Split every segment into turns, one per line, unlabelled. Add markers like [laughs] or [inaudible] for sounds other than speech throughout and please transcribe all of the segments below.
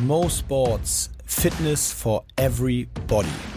Mo Sports Fitness for Everybody.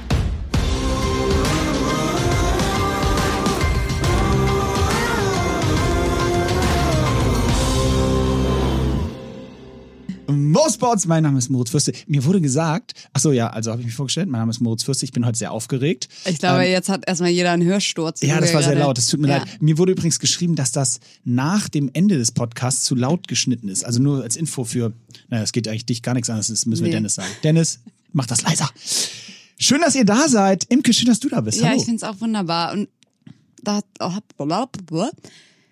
Mo Sports, mein Name ist Moritz Fürste. Mir wurde gesagt, ach so, ja, also habe ich mich vorgestellt, mein Name ist Moritz Fürste, ich bin heute sehr aufgeregt.
Ich glaube, ähm, jetzt hat erstmal jeder einen Hörsturz.
Ja, das war sehr laut, es tut mir ja. leid. Mir wurde übrigens geschrieben, dass das nach dem Ende des Podcasts zu laut geschnitten ist. Also nur als Info für, naja, es geht eigentlich dich gar nichts an, das müssen wir nee. Dennis sagen. Dennis, mach das leiser. Schön, dass ihr da seid. Imke, schön, dass du da bist.
Ja, Hallo. ich finde es auch wunderbar. Und da, oh,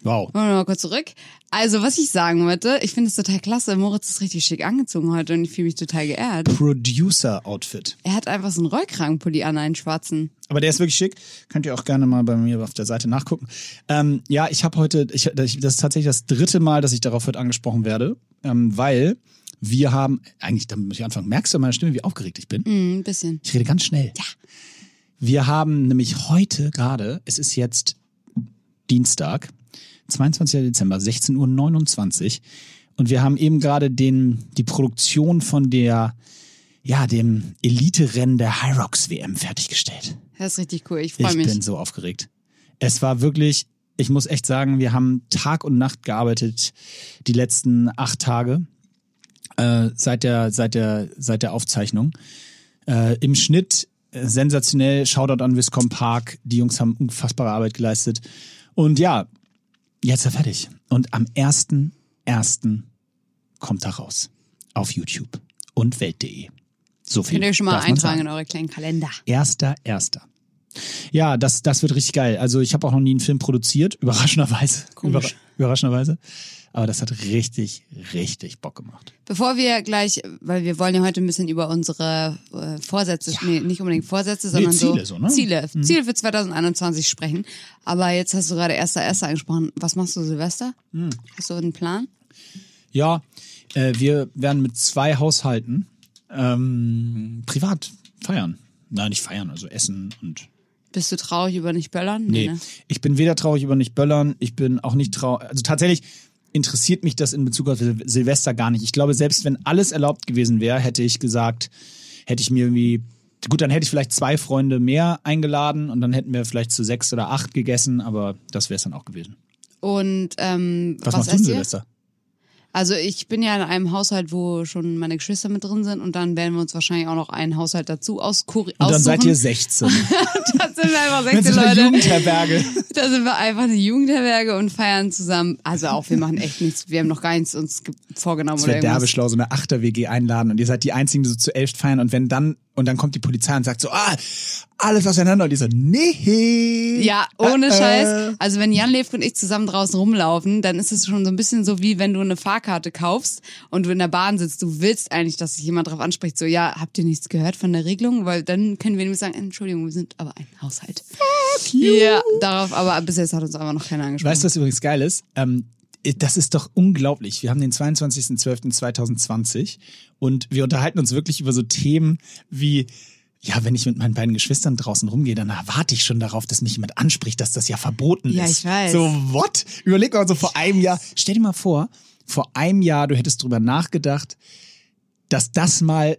Wow.
Wollen wir mal kurz zurück. Also, was ich sagen wollte, ich finde es total klasse. Moritz ist richtig schick angezogen heute und ich fühle mich total geehrt.
Producer-Outfit.
Er hat einfach so einen Rollkragenpulli an, einen schwarzen.
Aber der ist wirklich schick. Könnt ihr auch gerne mal bei mir auf der Seite nachgucken. Ähm, ja, ich habe heute, ich, das ist tatsächlich das dritte Mal, dass ich darauf heute angesprochen werde, ähm, weil wir haben, eigentlich, da muss ich anfangen, merkst du an meiner Stimme, wie aufgeregt ich bin?
Mm, ein bisschen.
Ich rede ganz schnell.
Ja.
Wir haben nämlich heute gerade, es ist jetzt Dienstag, 22. Dezember, 16.29 Uhr. Und wir haben eben gerade den, die Produktion von der, ja, dem Elite-Rennen der Hyrox WM fertiggestellt.
Das ist richtig cool. Ich freue mich.
Ich bin so aufgeregt. Es war wirklich, ich muss echt sagen, wir haben Tag und Nacht gearbeitet, die letzten acht Tage, äh, seit der, seit der, seit der Aufzeichnung. Äh, Im Schnitt äh, sensationell. Shoutout an Viscom Park. Die Jungs haben unfassbare Arbeit geleistet. Und ja, Jetzt ist er fertig. Und am 1.1. kommt er raus. Auf YouTube und Welt.de. So viel.
Könnt ihr schon mal eintragen in eure kleinen Kalender.
Erster, erster. Ja, das, das wird richtig geil. Also ich habe auch noch nie einen Film produziert, [laughs] überraschenderweise. Überra überraschenderweise. Aber das hat richtig, richtig Bock gemacht.
Bevor wir gleich, weil wir wollen ja heute ein bisschen über unsere äh, Vorsätze, ja. nee, nicht unbedingt Vorsätze, sondern nee, Ziele, so, so ne? Ziele, mhm. Ziele für 2021 sprechen. Aber jetzt hast du gerade erster, erster angesprochen. Was machst du Silvester? Mhm. Hast du einen Plan?
Ja, äh, wir werden mit zwei Haushalten ähm, privat feiern. Nein, nicht feiern, also essen und
bist du traurig über nicht böllern?
Nee, nee ne? ich bin weder traurig über nicht böllern, ich bin auch nicht traurig. Also tatsächlich, interessiert mich das in Bezug auf Silvester gar nicht. Ich glaube, selbst wenn alles erlaubt gewesen wäre, hätte ich gesagt, hätte ich mir irgendwie, gut, dann hätte ich vielleicht zwei Freunde mehr eingeladen und dann hätten wir vielleicht zu sechs oder acht gegessen, aber das wäre es dann auch gewesen.
Und ähm,
was, was machst du Silvester?
Also ich bin ja in einem Haushalt, wo schon meine Geschwister mit drin sind und dann werden wir uns wahrscheinlich auch noch einen Haushalt dazu aus Und
dann aussuchen. seid ihr 16. [laughs]
dann sind wir einfach 16 Leute.
Eine Jugendherberge.
Da sind wir einfach eine Jugendherberge und feiern zusammen. Also auch, wir machen echt nichts. Wir haben noch gar nichts uns vorgenommen. Das
wäre derbeschlau, so eine Achter-WG einladen und ihr seid die Einzigen, die so zu elf feiern und wenn dann und dann kommt die Polizei und sagt so, ah, alles auseinander. Und die so, nee.
Ja, ohne äh, Scheiß. Also wenn Jan Lev und ich zusammen draußen rumlaufen, dann ist es schon so ein bisschen so, wie wenn du eine Fahrkarte kaufst und du in der Bahn sitzt. Du willst eigentlich, dass sich jemand drauf anspricht, so, ja, habt ihr nichts gehört von der Regelung? Weil dann können wir nämlich sagen, Entschuldigung, wir sind aber ein Haushalt.
Fuck you.
Ja, darauf, aber bis jetzt hat uns aber noch keiner angesprochen.
Weißt du, was übrigens geil ist? Ähm, das ist doch unglaublich. Wir haben den 22.12.2020 und wir unterhalten uns wirklich über so Themen wie, ja, wenn ich mit meinen beiden Geschwistern draußen rumgehe, dann erwarte ich schon darauf, dass mich jemand anspricht, dass das ja verboten
ja,
ist.
Ja, ich weiß.
So, what? Überleg mal so vor einem Jahr. Stell dir mal vor, vor einem Jahr, du hättest drüber nachgedacht, dass das mal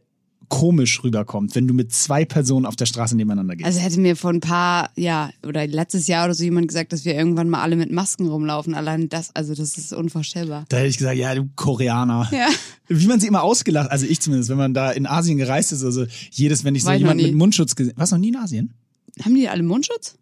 komisch rüberkommt, wenn du mit zwei Personen auf der Straße nebeneinander gehst.
Also hätte mir vor ein paar, ja, oder letztes Jahr oder so jemand gesagt, dass wir irgendwann mal alle mit Masken rumlaufen. Allein das, also das ist unvorstellbar.
Da hätte ich gesagt, ja, du Koreaner.
Ja.
Wie man sie immer ausgelacht, also ich zumindest, wenn man da in Asien gereist ist, also jedes, wenn ich so jemanden mit Mundschutz gesehen, was noch nie in Asien?
Haben die alle Mundschutz?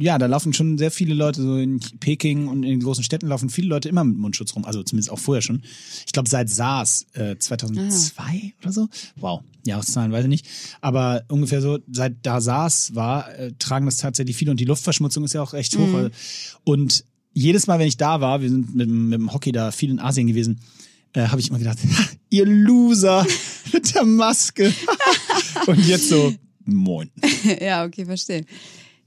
Ja, da laufen schon sehr viele Leute, so in Peking und in den großen Städten laufen viele Leute immer mit Mundschutz rum, also zumindest auch vorher schon. Ich glaube seit SARS äh, 2002 ah. oder so. Wow, Jahreszahlen weiß ich nicht. Aber ungefähr so, seit da SARS war, äh, tragen das tatsächlich viele und die Luftverschmutzung ist ja auch recht hoch. Mhm. Und jedes Mal, wenn ich da war, wir sind mit, mit dem Hockey da viel in Asien gewesen, äh, habe ich immer gedacht, [laughs] ihr Loser [laughs] mit der Maske. [laughs] und jetzt so, moin.
ja, okay, verstehe.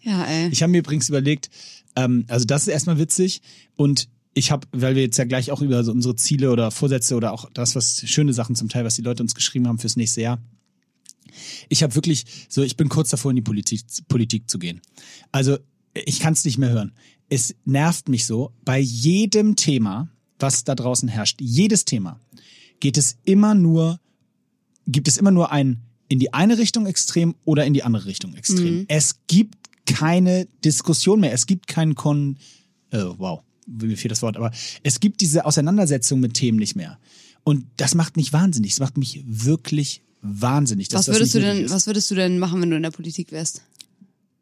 Ja, ey.
Ich habe mir übrigens überlegt, ähm, also das ist erstmal witzig und ich habe, weil wir jetzt ja gleich auch über so unsere Ziele oder Vorsätze oder auch das, was schöne Sachen zum Teil, was die Leute uns geschrieben haben fürs nächste Jahr. Ich habe wirklich so, ich bin kurz davor in die Politik, Politik zu gehen. Also ich kann es nicht mehr hören. Es nervt mich so, bei jedem Thema, was da draußen herrscht, jedes Thema, geht es immer nur gibt es immer nur ein in die eine Richtung extrem oder in die andere Richtung extrem. Es gibt keine Diskussion mehr. Es gibt keinen Kon, äh, wow, mir fehlt das Wort, aber es gibt diese Auseinandersetzung mit Themen nicht mehr. Und das macht mich wahnsinnig. Das macht mich wirklich wahnsinnig.
Was würdest, du denn,
ist.
was würdest du denn machen, wenn du in der Politik wärst?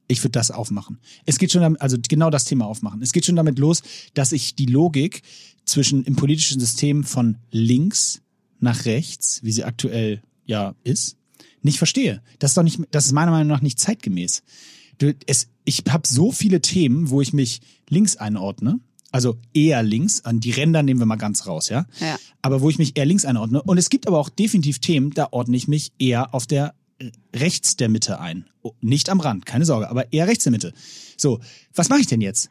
Ich würde das aufmachen. Es geht schon damit, also genau das Thema aufmachen. Es geht schon damit los, dass ich die Logik zwischen im politischen System von links nach rechts, wie sie aktuell ja ist, nicht verstehe. Das ist doch nicht, das ist meiner Meinung nach nicht zeitgemäß. Es, ich habe so viele Themen, wo ich mich links einordne, also eher links, an die Ränder nehmen wir mal ganz raus, ja.
Ja.
Aber wo ich mich eher links einordne. Und es gibt aber auch definitiv Themen, da ordne ich mich eher auf der rechts der Mitte ein. Oh, Nicht am Rand, keine Sorge, aber eher rechts der Mitte. So, was mache ich denn jetzt?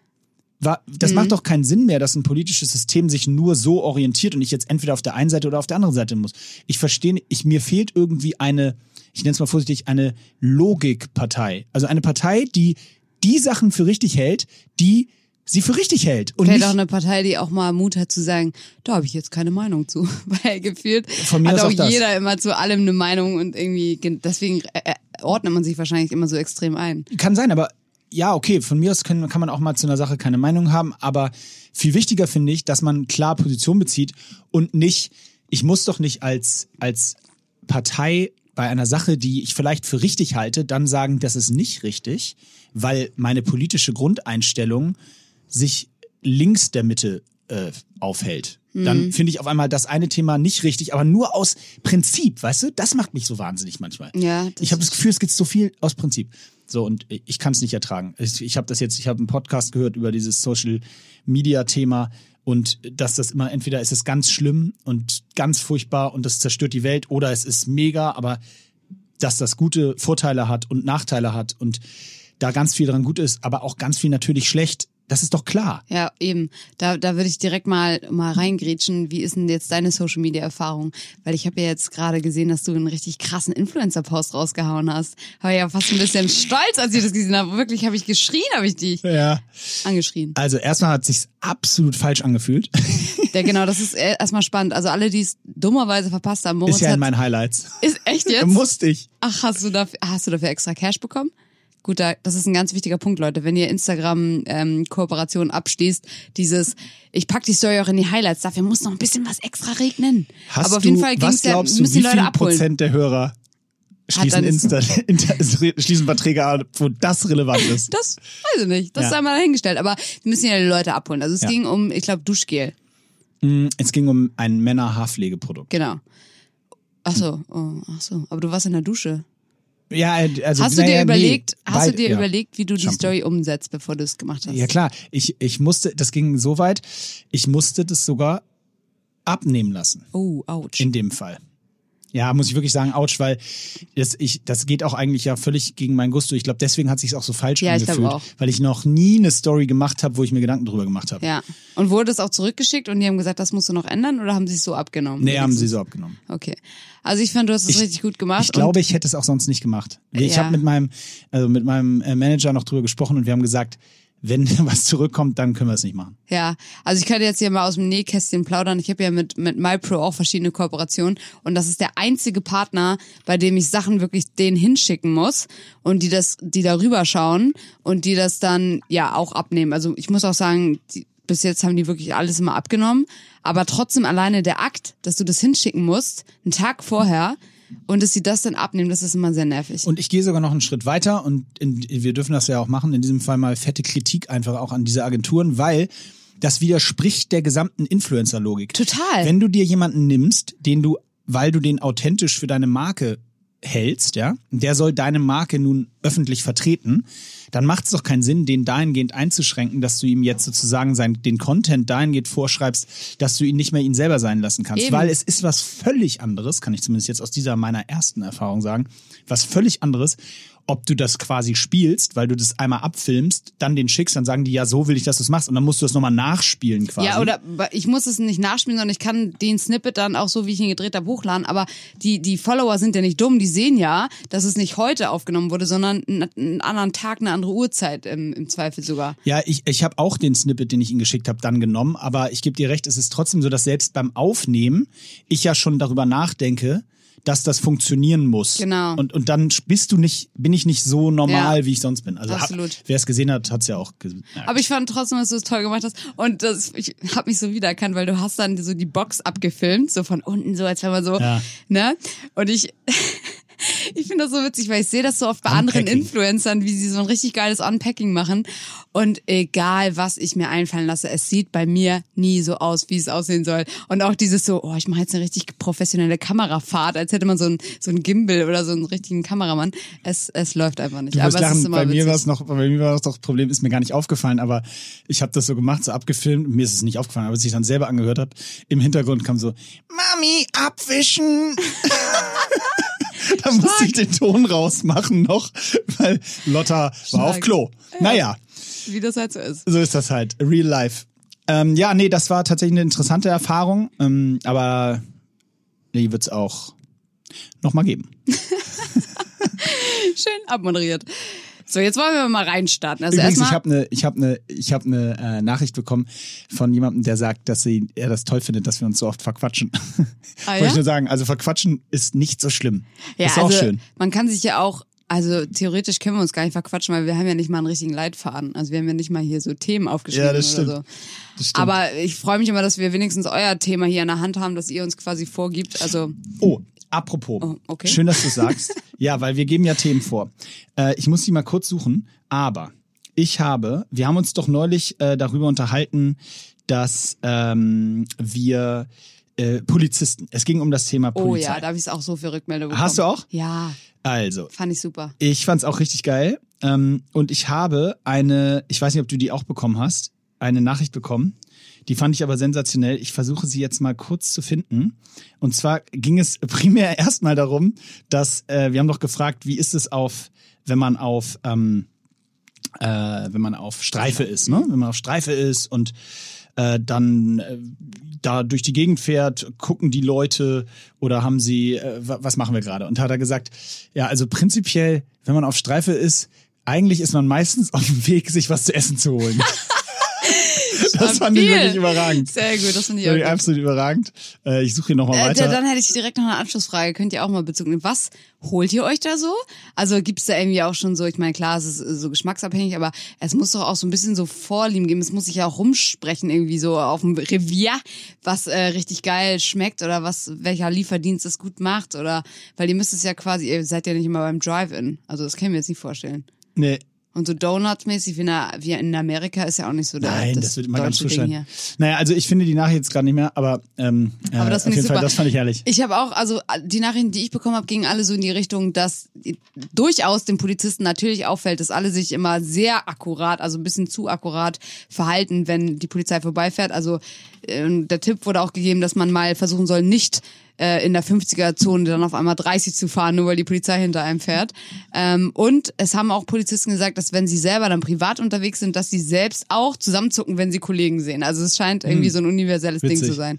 Das macht doch keinen Sinn mehr, dass ein politisches System sich nur so orientiert und ich jetzt entweder auf der einen Seite oder auf der anderen Seite muss. Ich verstehe, ich, mir fehlt irgendwie eine, ich nenne es mal vorsichtig, eine Logikpartei. Also eine Partei, die die Sachen für richtig hält, die sie für richtig hält. Und
Vielleicht
nicht,
auch eine Partei, die auch mal Mut hat zu sagen, da habe ich jetzt keine Meinung zu. [laughs] Weil gefühlt
Von mir
hat auch
auch
jeder immer zu allem eine Meinung und irgendwie, gen- deswegen äh, äh, ordnet man sich wahrscheinlich immer so extrem ein.
Kann sein, aber ja, okay, von mir aus können, kann man auch mal zu einer Sache keine Meinung haben, aber viel wichtiger finde ich, dass man klar Position bezieht und nicht, ich muss doch nicht als, als Partei bei einer Sache, die ich vielleicht für richtig halte, dann sagen, das ist nicht richtig, weil meine politische Grundeinstellung sich links der Mitte äh, aufhält. Dann finde ich auf einmal das eine Thema nicht richtig, aber nur aus Prinzip, weißt du? Das macht mich so wahnsinnig manchmal.
Ja,
ich habe das Gefühl, es gibt so viel aus Prinzip. So und ich kann es nicht ertragen. Ich, ich habe das jetzt, ich habe einen Podcast gehört über dieses Social Media Thema und dass das immer entweder ist es ganz schlimm und ganz furchtbar und das zerstört die Welt oder es ist mega, aber dass das gute Vorteile hat und Nachteile hat und da ganz viel dran gut ist, aber auch ganz viel natürlich schlecht. Das ist doch klar.
Ja, eben. Da, da würde ich direkt mal, mal reingrätschen. Wie ist denn jetzt deine Social Media Erfahrung? Weil ich habe ja jetzt gerade gesehen, dass du einen richtig krassen Influencer-Post rausgehauen hast. War ja fast ein bisschen stolz, als ich das gesehen habe. Wirklich habe ich geschrien, habe ich dich
Ja.
angeschrien.
Also erstmal hat sich's absolut falsch angefühlt. [laughs]
Ja, genau, das ist äh, erstmal spannend. Also alle, die es dummerweise verpasst haben, Moritz
ist ja in meinen Highlights.
ist echt jetzt? [laughs]
Musste ich.
Ach, hast du dafür, hast du dafür extra Cash bekommen? Gut, da, das ist ein ganz wichtiger Punkt, Leute. Wenn ihr Instagram-Kooperationen abschließt, dieses, ich pack die Story auch in die Highlights, dafür muss noch ein bisschen was extra regnen.
Hast
Aber auf
du,
jeden Fall ging's ja, müssen
wie
die Leute
viel
abholen.
Prozent der Hörer schließen, Insta, [laughs] [laughs] schließen Verträge an, wo das relevant ist? [laughs]
Das weiß ich nicht. Das
Ja.
ist einmal dahingestellt. Aber wir müssen ja die Leute abholen. Also es
Ja.
ging um, ich glaube, Duschgel.
Es ging um ein Männer-Haarpflegeprodukt.
Genau. Ach so, oh, ach so. Aber du warst in der Dusche.
Ja, äh, also
Hast du dir überlegt,
nee,
hast du dir
ja.
überlegt, wie du die
Shampoo.
Story umsetzt, bevor du es gemacht hast?
Ja klar, ich, ich musste, das ging so weit, ich musste das sogar abnehmen lassen.
Oh, ouch.
In dem Fall. Ja, muss ich wirklich sagen, ouch, weil das, ich, das geht auch eigentlich ja völlig gegen mein Gusto. Ich glaube, deswegen hat sich auch so falsch
Ja, ich
angefühlt,
auch.
weil ich noch nie eine Story gemacht habe, wo ich mir Gedanken drüber gemacht habe.
Ja. Und wurde es auch zurückgeschickt und die haben gesagt, das musst du noch ändern oder haben sie es so abgenommen?
Nee, haben sie so abgenommen.
Okay. Also ich fand, du hast es
Ich-
richtig gut gemacht.
Ich glaube, ich hätte es auch sonst nicht gemacht. Ich
Ja.
habe mit meinem, also mit meinem äh, Manager noch drüber gesprochen und wir haben gesagt, wenn [laughs] was zurückkommt, dann können wir es nicht machen.
ja, also ich könnte jetzt hier mal aus dem Nähkästchen plaudern. Ich habe ja mit, mit MyPro auch verschiedene Kooperationen und das ist der einzige Partner, bei dem ich Sachen wirklich denen hinschicken muss und die das, die darüber schauen und die das dann ja auch abnehmen. Also ich muss auch sagen, die, bis jetzt haben die wirklich alles immer abgenommen, aber trotzdem alleine der Akt, dass du das hinschicken musst, einen Tag vorher und dass sie das dann abnehmen, das ist immer sehr nervig.
Und ich gehe sogar noch einen Schritt weiter und in, wir dürfen das ja auch machen, in diesem Fall mal fette Kritik einfach auch an diese Agenturen, weil das widerspricht der gesamten Influencer-Logik.
Total.
Wenn du dir jemanden nimmst, den du, weil du den authentisch für deine Marke hältst, ja, der soll deine Marke nun öffentlich vertreten, dann macht es doch keinen Sinn, den dahingehend einzuschränken, dass du ihm jetzt sozusagen sein, den Content dahingehend vorschreibst, dass du ihn nicht mehr ihn selber sein lassen kannst.
Eben.
Weil es ist was völlig anderes, kann ich zumindest jetzt aus dieser meiner ersten Erfahrung sagen, was völlig anderes, ob du das quasi spielst, weil du das einmal abfilmst, dann den schickst, dann sagen die, ja, so will ich, dass du es machst und dann musst du es nochmal nachspielen quasi.
Ja, oder ich muss es nicht nachspielen, sondern ich kann den Snippet dann auch so, wie ich ihn gedreht habe, hochladen. Aber die, die Follower sind ja nicht dumm, die sehen ja, dass es nicht heute aufgenommen wurde, sondern einen, einen anderen Tag, eine andere Uhrzeit im, im Zweifel sogar.
Ja, ich, ich habe auch den Snippet, den ich Ihnen geschickt habe, dann genommen, aber ich gebe dir recht, es ist trotzdem so, dass selbst beim Aufnehmen ich ja schon darüber nachdenke, dass das funktionieren muss.
Genau.
Und, und dann bist du nicht, bin ich nicht so normal,
Ja.
wie ich sonst bin. Also
Absolut.
wer es gesehen hat, hat es ja auch gesehen.
Aber ich fand trotzdem, dass du es toll gemacht hast. Und das, ich habe mich so wiedererkannt, weil du hast dann so die Box abgefilmt, so von unten, so als wenn man so,
Ja.
ne? Und ich, [laughs] ich finde das so witzig, weil ich sehe das so oft bei anderen
Unpacking.
Influencern, wie sie so ein richtig geiles Unpacking machen. Und egal, was ich mir einfallen lasse, es sieht bei mir nie so aus, wie es aussehen soll. Und auch dieses so, oh, ich mache jetzt eine richtig professionelle Kamerafahrt, als hätte man so ein, so ein Gimbal oder so einen richtigen Kameramann. Es, es läuft einfach nicht.
Du
Aber es ist
lachen,
immer
bei mir war es noch, bei mir war das doch Problem, ist mir gar nicht aufgefallen, aber ich habe das so gemacht, so abgefilmt, mir ist es nicht aufgefallen, aber als ich dann selber angehört habe, im Hintergrund kam so, Mami, abwischen. [laughs] [laughs] da musste ich den Ton rausmachen noch, weil Lotta war auf
Stark.
Klo. Naja,
Wie das halt so ist.
so ist das halt, real life. Ähm, ja, nee, das war tatsächlich eine interessante Erfahrung, ähm, aber die wird's auch noch mal geben. [laughs]
Schön abmoderiert. So, jetzt wollen wir mal reinstarten. Also
Übrigens, ich habe eine ich hab ne, ich hab ne, äh, Nachricht bekommen von jemandem, der sagt, dass sie, er das toll findet, dass wir uns so oft verquatschen. [laughs]
Ah,
Wollte
ja?
ich nur sagen, also verquatschen ist nicht so schlimm.
ja,
ist auch
also,
schön.
Man kann sich ja auch, also theoretisch können wir uns gar nicht verquatschen, weil wir haben ja nicht mal einen richtigen Leitfaden. Also wir haben ja nicht mal hier so Themen aufgeschrieben
Ja, das stimmt.
oder so.
Das stimmt.
Aber ich freue mich immer, dass wir wenigstens euer Thema hier in der Hand haben, dass ihr uns quasi vorgibt. Also
Oh, apropos.
Oh, okay.
Schön, dass du sagst. [laughs] ja, weil wir geben ja Themen vor. Äh, ich muss die mal kurz suchen, aber ich habe, wir haben uns doch neulich äh, darüber unterhalten, dass ähm, wir äh, Polizisten, es ging um das Thema
oh
Polizei.
ja, da habe ich auch so viel Rückmeldung bekommen.
Hast du auch?
Ja,
Also,
fand ich super.
Ich fand's auch richtig geil. Ähm, und ich habe eine, ich weiß nicht, ob du die auch bekommen hast, eine Nachricht bekommen. Die fand ich aber sensationell. Ich versuche sie jetzt mal kurz zu finden. Und zwar ging es [laughs] primär erstmal darum, dass äh, wir haben doch gefragt, wie ist es auf, wenn man auf ähm, äh, wenn man auf Streife ist, ne? Wenn man auf Streife ist und äh, dann äh, da durch die Gegend fährt, gucken die Leute oder haben sie, äh, wa- was machen wir gerade? Und hat er gesagt, ja, also prinzipiell, wenn man auf Streife ist, eigentlich ist man meistens [laughs] auf dem Weg, sich was zu essen zu holen. [laughs] [laughs] das fand ich wirklich überragend.
Sehr gut, das finde ich auch
fand ich
gut.
absolut überragend. Äh, ich suche hier nochmal
Äh,
weiter.
dann hätte ich direkt noch eine Anschlussfrage. Könnt ihr auch mal Bezug nehmen. Was holt ihr euch da so? Also gibt's da irgendwie auch schon so, ich meine, klar, es ist äh, so geschmacksabhängig, aber es muss doch auch so ein bisschen so Vorlieben geben. Es muss sich ja auch rumsprechen, irgendwie so auf dem Revier, was äh, richtig geil schmeckt oder was, welcher Lieferdienst es gut macht oder, weil ihr müsst es ja quasi, ihr seid ja nicht immer beim Drive-In. Also das können wir jetzt nicht vorstellen.
nee,
Und so Donut-mäßig wie in, der- wie in Amerika ist ja auch nicht so der,
Nein, das, wird immer ganz sein.
hier.
Naja, also ich finde die Nachricht jetzt gerade nicht mehr, aber, ähm, äh,
Aber das
auf
finde
jeden
ich
Fall,
super.
das fand ich herrlich.
Ich habe auch, also die Nachrichten, die ich bekommen habe, gingen alle so in die Richtung, dass durchaus den Polizisten natürlich auffällt, dass alle sich immer sehr akkurat, also ein bisschen zu akkurat verhalten, wenn die Polizei vorbeifährt. Also äh, der Tipp wurde auch gegeben, dass man mal versuchen soll, nicht äh, in der 50er-Zone dann auf einmal 30 zu fahren, nur weil die Polizei hinter einem fährt. Ähm, und es haben auch Polizisten gesagt, dass wenn sie selber dann privat unterwegs sind, dass sie selbst auch zusammenzucken, wenn sie Kollegen sehen. Also es scheint irgendwie so ein universelles Ding
Hm. Witzig.
zu sein.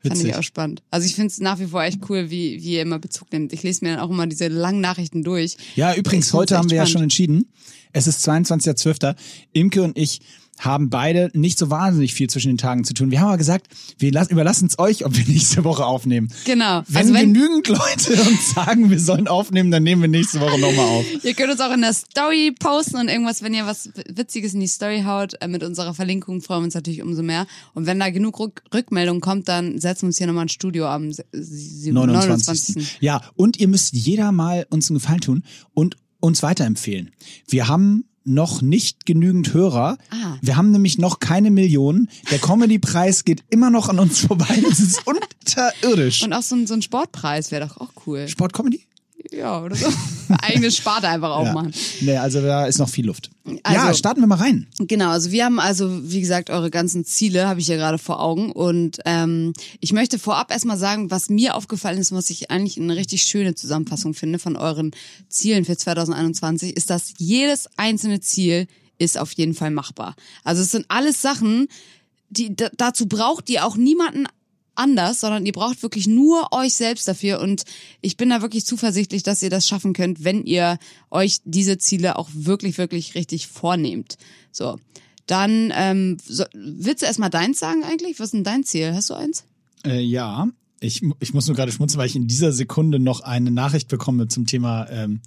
Fand
Witzig.
ich auch spannend. Also ich finde es nach wie vor echt cool, wie, wie ihr immer Bezug nimmt. Ich lese mir dann auch immer diese langen Nachrichten durch.
Ja, übrigens, heute haben wir ja
spannend.
schon entschieden. Es ist 22.12. Imke und ich haben beide nicht so wahnsinnig viel zwischen den Tagen zu tun. Wir haben aber gesagt, wir lassen, überlassen es euch, ob wir [laughs] nächste Woche aufnehmen.
Genau.
Wenn,
also wenn
genügend Leute [laughs] uns sagen, wir sollen aufnehmen, dann nehmen wir nächste Woche nochmal auf.
ihr könnt uns auch in der Story posten und irgendwas, wenn ihr was Witziges in die Story haut, äh, mit unserer Verlinkung freuen wir uns natürlich umso mehr. Und wenn da genug Rück Rückmeldung kommt, dann setzen wir uns hier nochmal ein Studio am se- sie-
29.
29.
Ja, und ihr müsst jeder mal uns einen Gefallen tun und uns weiterempfehlen. Wir haben noch nicht genügend Hörer.
Ah.
Wir haben nämlich noch keine Millionen. Der Comedy-Preis geht immer noch an uns vorbei. Das ist [laughs] unterirdisch.
Und auch so ein, so ein Sportpreis wäre doch auch cool.
Sport-Comedy?
Ja, oder so. [laughs] Eigene Sparte einfach aufmachen.
Nee, also da ist noch viel Luft. ja,
Also-
starten wir mal rein.
Genau, also wir haben also, wie gesagt, eure ganzen Ziele habe ich ja gerade vor Augen. Und ähm, ich möchte vorab erstmal sagen, was mir aufgefallen ist, was ich eigentlich eine richtig schöne Zusammenfassung finde von euren Zielen für 2021, ist, dass jedes einzelne Ziel ist auf jeden Fall machbar. Also es sind alles Sachen, die da, dazu braucht ihr auch niemanden anders, sondern ihr braucht wirklich nur euch selbst dafür und ich bin da wirklich zuversichtlich, dass ihr das schaffen könnt, wenn ihr euch diese Ziele auch wirklich, wirklich richtig vornehmt. So, dann ähm, so, willst du erstmal deins sagen eigentlich? Was ist denn dein Ziel? Hast du eins?
Äh, ja, Ich, ich muss nur gerade schmunzeln, weil ich in dieser Sekunde noch eine Nachricht bekomme zum Thema ähm,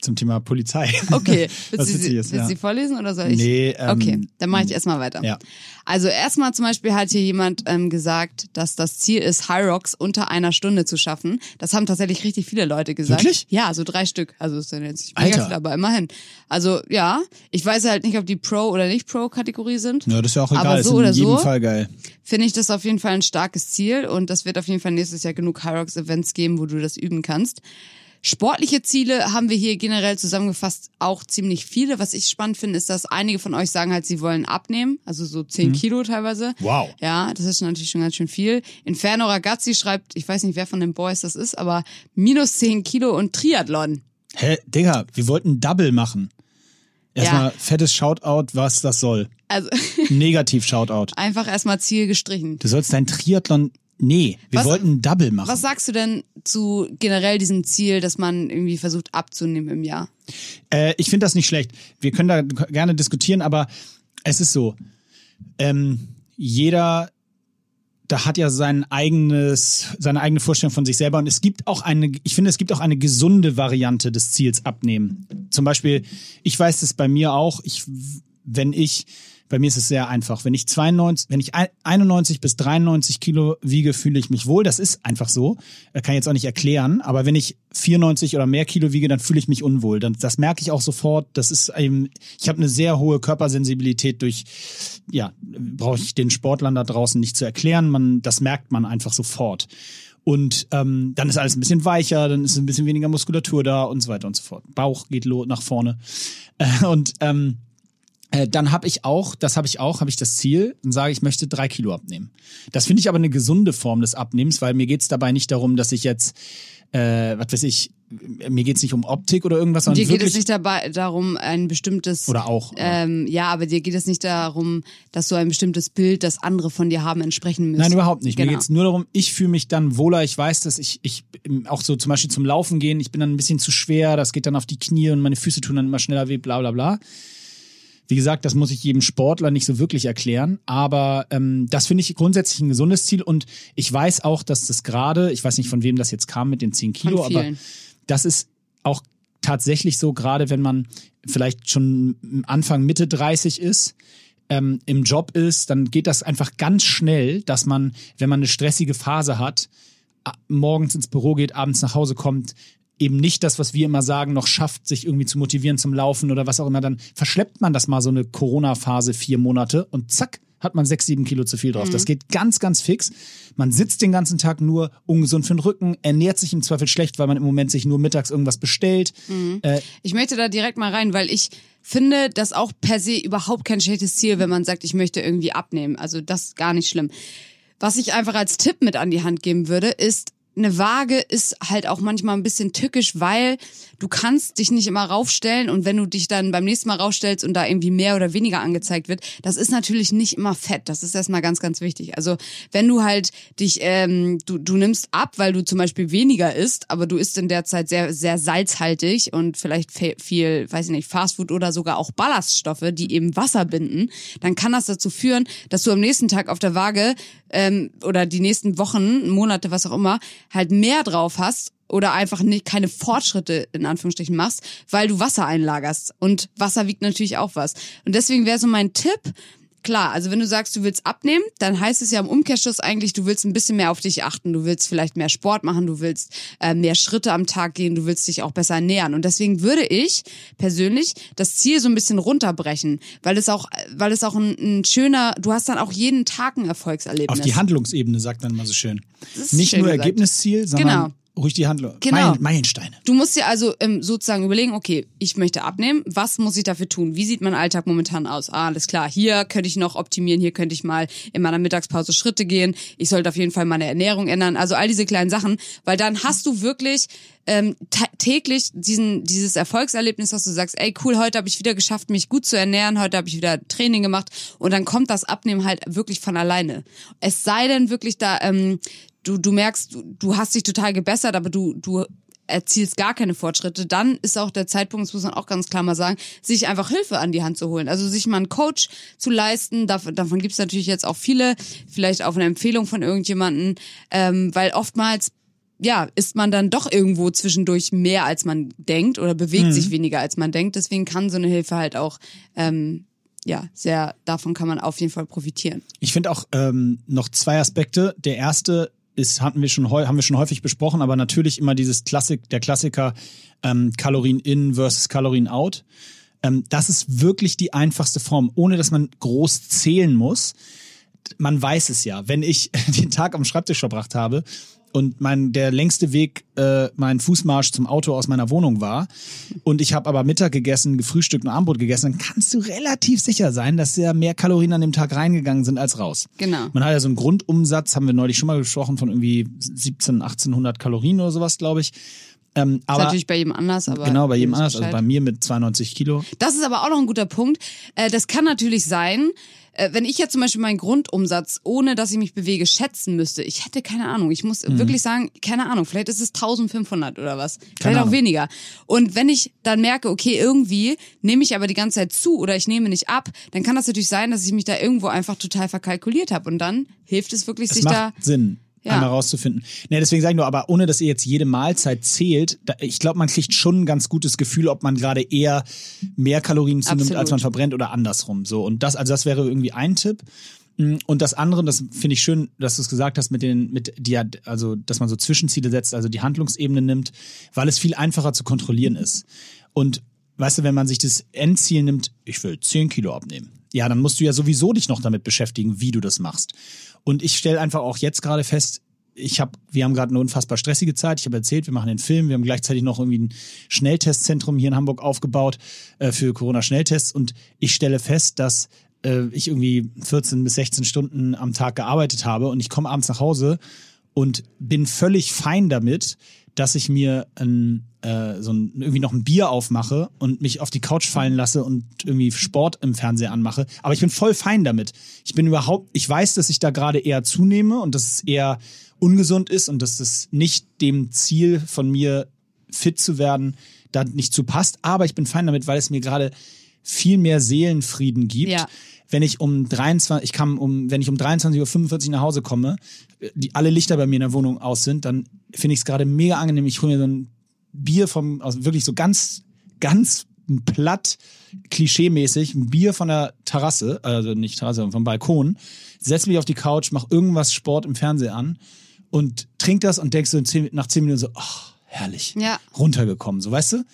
zum Thema Polizei. [laughs]
Okay, willst,
witzig
sie,
ist,
willst
ja.
sie vorlesen oder soll ich?
Nee, ähm,
okay, dann mache ich erstmal weiter.
Ja.
Also erstmal zum Beispiel hat hier jemand ähm, gesagt, dass das Ziel ist, High Rocks unter einer Stunde zu schaffen. Das haben tatsächlich richtig viele Leute gesagt.
Wirklich?
Ja, so drei Stück. Also ist dann jetzt nicht mega
Alter.
viel, aber immerhin. Also ja, ich weiß halt nicht, ob die Pro- oder nicht Pro-Kategorie sind.
Ja, das ist ja auch egal.
Aber so
in
oder
jedem
so
Fall geil.
finde ich das auf jeden Fall ein starkes Ziel und das wird auf jeden Fall nächstes Jahr genug High Rocks Events geben, wo du das üben kannst. Sportliche Ziele haben wir hier generell zusammengefasst auch ziemlich viele. Was ich spannend finde, ist, dass einige von euch sagen halt, sie wollen abnehmen, also so 10 Kilo teilweise.
Mhm. Wow.
Ja, das ist natürlich schon ganz schön viel. Inferno Ragazzi schreibt, ich weiß nicht, wer von den Boys das ist, aber minus 10 Kilo und Triathlon.
Hä, Digga, wir wollten Double machen. Erstmal
Ja.
fettes Shoutout, was das soll.
Also [laughs]
Negativ Shoutout.
einfach erstmal Ziel gestrichen.
Du sollst dein Triathlon. Nee, wir
Was-
wollten Double machen.
Was sagst du denn zu generell diesem Ziel, dass man irgendwie versucht abzunehmen im Jahr?
Äh, ich finde das nicht schlecht. Wir können da gerne diskutieren, aber es ist so. Ähm, jeder da hat ja sein eigenes, seine eigene Vorstellung von sich selber. Und es gibt auch eine, ich finde, es gibt auch eine gesunde Variante des Ziels abnehmen. Zum Beispiel, ich weiß es bei mir auch, ich, wenn ich, bei mir ist es sehr einfach. Wenn ich 92, wenn ich 91 bis 93 Kilo wiege, fühle ich mich wohl. Das ist einfach so. Äh, Kann ich jetzt auch nicht erklären. Aber wenn ich 94 oder mehr Kilo wiege, dann fühle ich mich unwohl. Dann, das merke ich auch sofort. Das ist eben, ich habe eine sehr hohe Körpersensibilität durch, ja, brauche ich den Sportlern da draußen nicht zu erklären. Man, das merkt man einfach sofort. Und ähm, dann ist alles ein bisschen weicher, dann ist ein bisschen weniger Muskulatur da und so weiter und so fort. Bauch geht nach vorne. Äh, [laughs] und ähm, äh, dann habe ich auch, das habe ich auch, habe ich das Ziel und sage, ich möchte drei Kilo abnehmen. Das finde ich aber eine gesunde Form des Abnehmens, weil mir geht's dabei nicht darum, dass ich jetzt, äh, was weiß ich, mir geht's nicht um Optik oder irgendwas, sondern
Dir geht es nicht dabei darum, ein bestimmtes
oder auch.
ähm, ja, aber dir geht es nicht darum, dass du ein bestimmtes Bild, das andere von dir haben, entsprechen müssen.
Nein, überhaupt nicht. Mir
Genau.
geht's nur darum, ich fühle mich dann wohler. Ich weiß, dass ich, ich ähm, auch so zum Beispiel zum Laufen gehen, ich bin dann ein bisschen zu schwer, das geht dann auf die Knie und meine Füße tun dann immer schneller weh, bla bla bla. Wie gesagt, das muss ich jedem Sportler nicht so wirklich erklären, aber ähm, das finde ich grundsätzlich ein gesundes Ziel und ich weiß auch, dass das gerade, ich weiß nicht, von wem das jetzt kam mit den 10 Kilo, aber das ist auch tatsächlich so, gerade wenn man vielleicht schon Anfang, Mitte 30 ist, ähm, im Job ist, dann geht das einfach ganz schnell, dass man, wenn man eine stressige Phase hat, morgens ins Büro geht, abends nach Hause kommt, eben nicht das, was wir immer sagen, noch schafft, sich irgendwie zu motivieren zum Laufen oder was auch immer, dann verschleppt man das mal so eine Corona-Phase vier Monate und zack, hat man sechs, sieben Kilo zu viel drauf. Das geht ganz, ganz fix. Man sitzt den ganzen Tag nur ungesund für den Rücken, ernährt sich im Zweifel schlecht, weil man im Moment sich nur mittags irgendwas bestellt. Äh,
Ich möchte da direkt mal rein, weil ich finde das auch per se überhaupt kein schlechtes Ziel, wenn man sagt, ich möchte irgendwie abnehmen. Also das ist gar nicht schlimm. Was ich einfach als Tipp mit an die Hand geben würde, ist, eine Waage ist halt auch manchmal ein bisschen tückisch, weil du kannst dich nicht immer raufstellen und wenn du dich dann beim nächsten Mal raufstellst und da irgendwie mehr oder weniger angezeigt wird, das ist natürlich nicht immer fett. Das ist erstmal ganz, ganz wichtig. Also wenn du halt dich, ähm, du, du nimmst ab, weil du zum Beispiel weniger isst, aber du isst in der Zeit sehr, sehr salzhaltig und vielleicht viel, weiß ich nicht, Fastfood oder sogar auch Ballaststoffe, die eben Wasser binden, dann kann das dazu führen, dass du am nächsten Tag auf der Waage ähm, oder die nächsten Wochen, Monate, was auch immer, halt mehr drauf hast oder einfach nicht keine Fortschritte in Anführungsstrichen machst, weil du Wasser einlagerst und Wasser wiegt natürlich auch was. Und deswegen wäre so mein Tipp, Klar, also wenn du sagst, du willst abnehmen, dann heißt es ja im Umkehrschluss eigentlich, du willst ein bisschen mehr auf dich achten. Du willst vielleicht mehr Sport machen, du willst äh, mehr Schritte am Tag gehen, du willst dich auch besser ernähren. Und deswegen würde ich persönlich das Ziel so ein bisschen runterbrechen, weil es auch, weil es auch ein, ein schöner, du hast dann auch jeden Tag ein Erfolgserlebnis.
auf die Handlungsebene, sagt man immer so schön. Nicht
schön
nur
gesagt.
Ergebnisziel, sondern
Genau.
Ruhig die Handlung.
Genau.
Meilen, Meilensteine.
Du musst dir also ähm, sozusagen überlegen, okay, ich möchte abnehmen, was muss ich dafür tun? Wie sieht mein Alltag momentan aus? Ah, alles klar, hier könnte ich noch optimieren, hier könnte ich mal in meiner Mittagspause Schritte gehen, ich sollte auf jeden Fall meine Ernährung ändern, also all diese kleinen Sachen, weil dann hast du wirklich ähm, täglich diesen dieses Erfolgserlebnis, dass du sagst, ey cool, heute habe ich wieder geschafft, mich gut zu ernähren, heute habe ich wieder Training gemacht und dann kommt das Abnehmen halt wirklich von alleine. Es sei denn wirklich da, ähm, du, du merkst, du, du hast dich total gebessert, aber du, du erzielst gar keine Fortschritte, dann ist auch der Zeitpunkt, das muss man auch ganz klar mal sagen, sich einfach Hilfe an die Hand zu holen. Also sich mal einen Coach zu leisten, davon, davon gibt es natürlich jetzt auch viele, vielleicht auf eine Empfehlung von irgendjemanden, ähm, weil oftmals ja, ist man dann doch irgendwo zwischendurch mehr als man denkt oder bewegt mhm. sich weniger als man denkt. Deswegen kann so eine Hilfe halt auch ähm, ja, sehr, davon kann man auf jeden Fall profitieren.
Ich finde auch ähm, noch zwei Aspekte. Der erste ist, hatten wir schon, haben wir schon häufig besprochen, aber natürlich immer dieses Klassik, der Klassiker ähm, Kalorien in versus Kalorien out. Ähm, das ist wirklich die einfachste Form, ohne dass man groß zählen muss. Man weiß es ja. Wenn ich [laughs] den Tag am Schreibtisch verbracht habe und mein der längste Weg äh, mein Fußmarsch zum Auto aus meiner Wohnung war und ich habe aber Mittag gegessen, gefrühstückt und Abendbrot gegessen, dann kannst du relativ sicher sein, dass ja mehr Kalorien an dem Tag reingegangen sind als raus.
Genau.
Man hat ja so einen Grundumsatz, haben wir neulich schon mal gesprochen, von irgendwie 17, 1800 Kalorien oder sowas, glaube ich.
Ähm, aber, ist natürlich bei jedem anders, aber.
Genau, bei jedem anders. Also bei mir mit 92 Kilo.
Das ist aber auch noch ein guter Punkt. Äh, das kann natürlich sein, äh, wenn ich jetzt zum Beispiel meinen Grundumsatz, ohne dass ich mich bewege, schätzen müsste, ich hätte keine Ahnung. Ich muss mhm. wirklich sagen, keine Ahnung, vielleicht ist es 1500 oder was. Vielleicht auch weniger. Und wenn ich dann merke, okay, irgendwie nehme ich aber die ganze Zeit zu oder ich nehme nicht ab, dann kann das natürlich sein, dass ich mich da irgendwo einfach total verkalkuliert habe. Und dann hilft es wirklich,
es
sich
macht
da.
Sinn ja. einmal rauszufinden. Nee, deswegen sage ich nur, aber ohne dass ihr jetzt jede Mahlzeit zählt, da, ich glaube, man kriegt schon ein ganz gutes Gefühl, ob man gerade eher mehr Kalorien zunimmt, Absolut. als man verbrennt oder andersrum. So und das, also das wäre irgendwie ein Tipp. Mm, und das andere, das finde ich schön, dass du es gesagt hast, mit den, mit die, also dass man so Zwischenziele setzt, also die Handlungsebene nimmt, weil es viel einfacher zu kontrollieren ist. Und weißt du, wenn man sich das Endziel nimmt, ich will 10 Kilo abnehmen, ja, dann musst du ja sowieso dich noch damit beschäftigen, wie du das machst. Und ich stelle einfach auch jetzt gerade fest, ich habe, wir haben gerade eine unfassbar stressige Zeit. Ich habe erzählt, wir machen den Film. Wir haben gleichzeitig noch irgendwie ein Schnelltestzentrum hier in Hamburg aufgebaut äh, für Corona-Schnelltests. Und ich stelle fest, dass äh, ich irgendwie 14 bis 16 Stunden am Tag gearbeitet habe und ich komme abends nach Hause und bin völlig fein damit, dass ich mir ein, äh, so ein, irgendwie noch ein Bier aufmache und mich auf die Couch fallen lasse und irgendwie Sport im Fernseher anmache. Aber ich bin voll fein damit. Ich bin überhaupt, ich weiß, dass ich da gerade eher zunehme und dass es eher ungesund ist und dass das nicht dem Ziel von mir fit zu werden da nicht zu passt. Aber ich bin fein damit, weil es mir gerade viel mehr Seelenfrieden gibt. Ja wenn ich um 23, ich kam um, wenn ich um 23.45 Uhr nach Hause komme, die alle Lichter bei mir in der Wohnung aus sind, dann finde ich es gerade mega angenehm. Ich hole mir so ein Bier vom, also wirklich so ganz, ganz platt, klischeemäßig, ein Bier von der Terrasse, also nicht Terrasse, sondern vom Balkon, setze mich auf die Couch, mach irgendwas Sport im Fernsehen an und trink das und denkst so nach zehn Minuten so, ach, herrlich,
ja.
runtergekommen, so weißt du?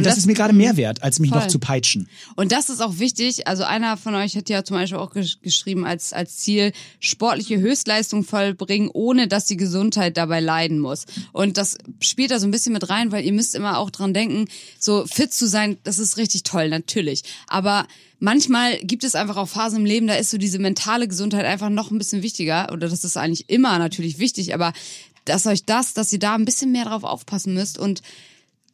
Und das, das, ist mir gerade mehr wert, als mich voll. noch zu peitschen.
Und das ist auch wichtig. Also einer von euch hat ja zum Beispiel auch gesch geschrieben als, als Ziel, sportliche Höchstleistung vollbringen, ohne dass die Gesundheit dabei leiden muss. Und das spielt da so ein bisschen mit rein, weil ihr müsst immer auch dran denken, so fit zu sein, das ist richtig toll, natürlich. Aber manchmal gibt es einfach auch Phasen im Leben, da ist so diese mentale Gesundheit einfach noch ein bisschen wichtiger. Oder das ist eigentlich immer natürlich wichtig, aber dass euch das, dass ihr da ein bisschen mehr drauf aufpassen müsst und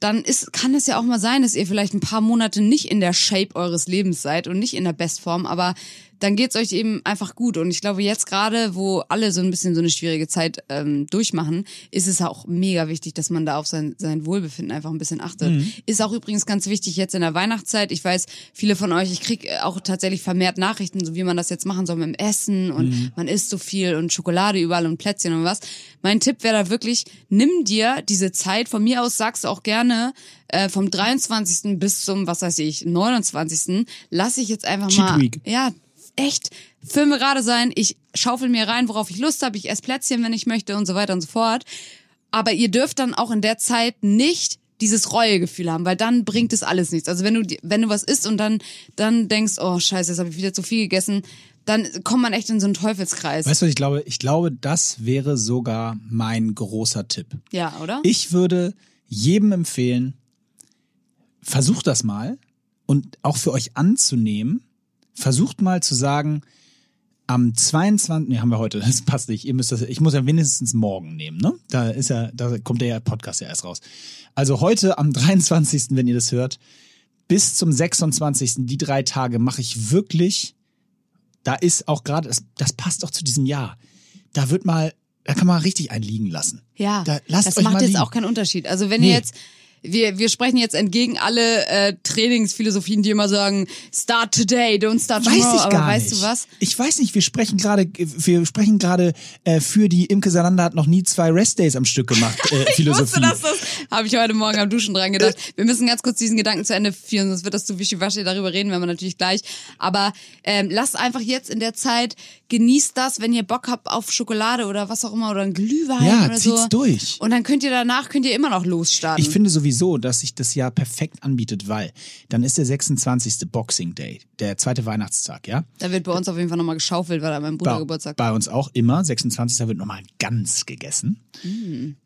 dann ist, kann es ja auch mal sein, dass ihr vielleicht ein paar Monate nicht in der Shape eures Lebens seid und nicht in der Bestform, aber dann geht's euch eben einfach gut. Und ich glaube, jetzt gerade, wo alle so ein bisschen so eine schwierige Zeit ähm, durchmachen, ist es auch mega wichtig, dass man da auf sein, sein Wohlbefinden einfach ein bisschen achtet. Mhm. Ist auch übrigens ganz wichtig jetzt in der Weihnachtszeit. Ich weiß, viele von euch, ich krieg auch tatsächlich vermehrt Nachrichten, so wie man das jetzt machen soll mit dem Essen und mhm. man isst so viel und Schokolade überall und Plätzchen und was. Mein Tipp wäre da wirklich, nimm dir diese Zeit, von mir aus sagst du auch gerne, äh, vom 23. bis zum, was weiß ich, 29. lass ich jetzt einfach
Cheat
mal.
Week.
Ja, echt Filme gerade sein, ich schaufel mir rein, worauf ich Lust habe, ich esse Plätzchen, wenn ich möchte und so weiter und so fort. Aber ihr dürft dann auch in der Zeit nicht dieses Reuegefühl haben, weil dann bringt es alles nichts. Also wenn du wenn du was isst und dann dann denkst, oh Scheiße, jetzt habe ich wieder zu viel gegessen, dann kommt man echt in so einen Teufelskreis.
Weißt du, ich glaube? Ich glaube, das wäre sogar mein großer Tipp.
Ja, oder?
Ich würde jedem empfehlen, versucht das mal und auch für euch anzunehmen, versucht mal zu sagen, am 22. Nee, haben wir heute, [laughs] das passt nicht. Ihr müsst das, ich muss ja mindestens morgen nehmen, ne? Da ist ja, da kommt der Podcast ja erst raus. Also heute am 23., wenn ihr das hört, bis zum 26. die drei Tage mache ich wirklich, da ist auch gerade, das, das passt auch zu diesem Jahr. Da wird mal da kann man richtig einliegen lassen.
Ja,
da,
das macht jetzt
liegen.
auch keinen Unterschied. Also wenn
Nee.
ihr jetzt, wir, wir sprechen jetzt entgegen alle äh, Trainingsphilosophien, die immer sagen, start today, don't start
Weiß
tomorrow.
ich
aber
gar
weißt
nicht.
du was?
Ich weiß nicht, wir sprechen gerade, wir sprechen gerade äh, für die Imke Salander hat noch nie zwei Restdays am Stück gemacht, äh, [laughs]
Ich wusste,
Philosophie.
dass das, habe ich heute Morgen am Duschen dran gedacht. Wir müssen ganz kurz diesen Gedanken zu Ende führen, sonst wird das zu wischiwaschi, darüber reden wir natürlich gleich. Aber ähm, lasst einfach jetzt in der Zeit, genießt das, wenn ihr Bock habt auf Schokolade oder was auch immer oder ein Glühwein
Ja,
oder so.
durch.
Und dann könnt ihr danach, könnt ihr immer noch losstarten.
Ich finde sowieso, dass sich das Jahr perfekt anbietet, weil dann ist der 26. Boxing Day, der zweite Weihnachtstag, ja?
da wird bei uns auf jeden Fall nochmal geschaufelt, weil an meinem Bruder
bei,
Geburtstag.
bei uns auch immer. 26. wird nochmal ganz gegessen.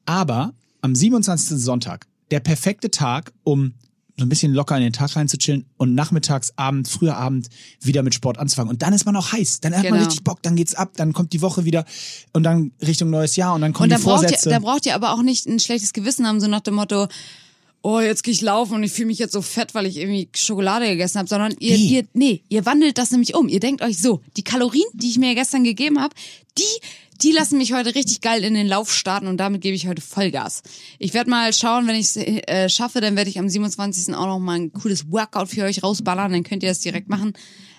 Aber am 27. Sonntag, der perfekte Tag, um so ein bisschen locker in den Tag reinzuchillen und nachmittags, Abend, früher Abend wieder mit Sport anzufangen. Und dann ist man auch heiß. Dann hat man
Genau.
richtig Bock, dann geht's ab, dann kommt die Woche wieder und dann Richtung neues Jahr und dann kommen
Und da
die
braucht,
Vorsätze.
ihr, da braucht ihr aber auch nicht ein schlechtes Gewissen haben, so nach dem Motto, oh, jetzt gehe ich laufen und ich fühle mich jetzt so fett, weil ich irgendwie Schokolade gegessen habe, sondern ihr,
Nee.
ihr, nee, ihr wandelt das nämlich um. Ihr denkt euch so, die Kalorien, die ich mir gestern gegeben habe, die, die lassen mich heute richtig geil in den Lauf starten und damit gebe ich heute Vollgas. Ich werde mal schauen, wenn ich es äh, schaffe, dann werde ich am 27. auch noch mal ein cooles Workout für euch rausballern, dann könnt ihr das direkt machen.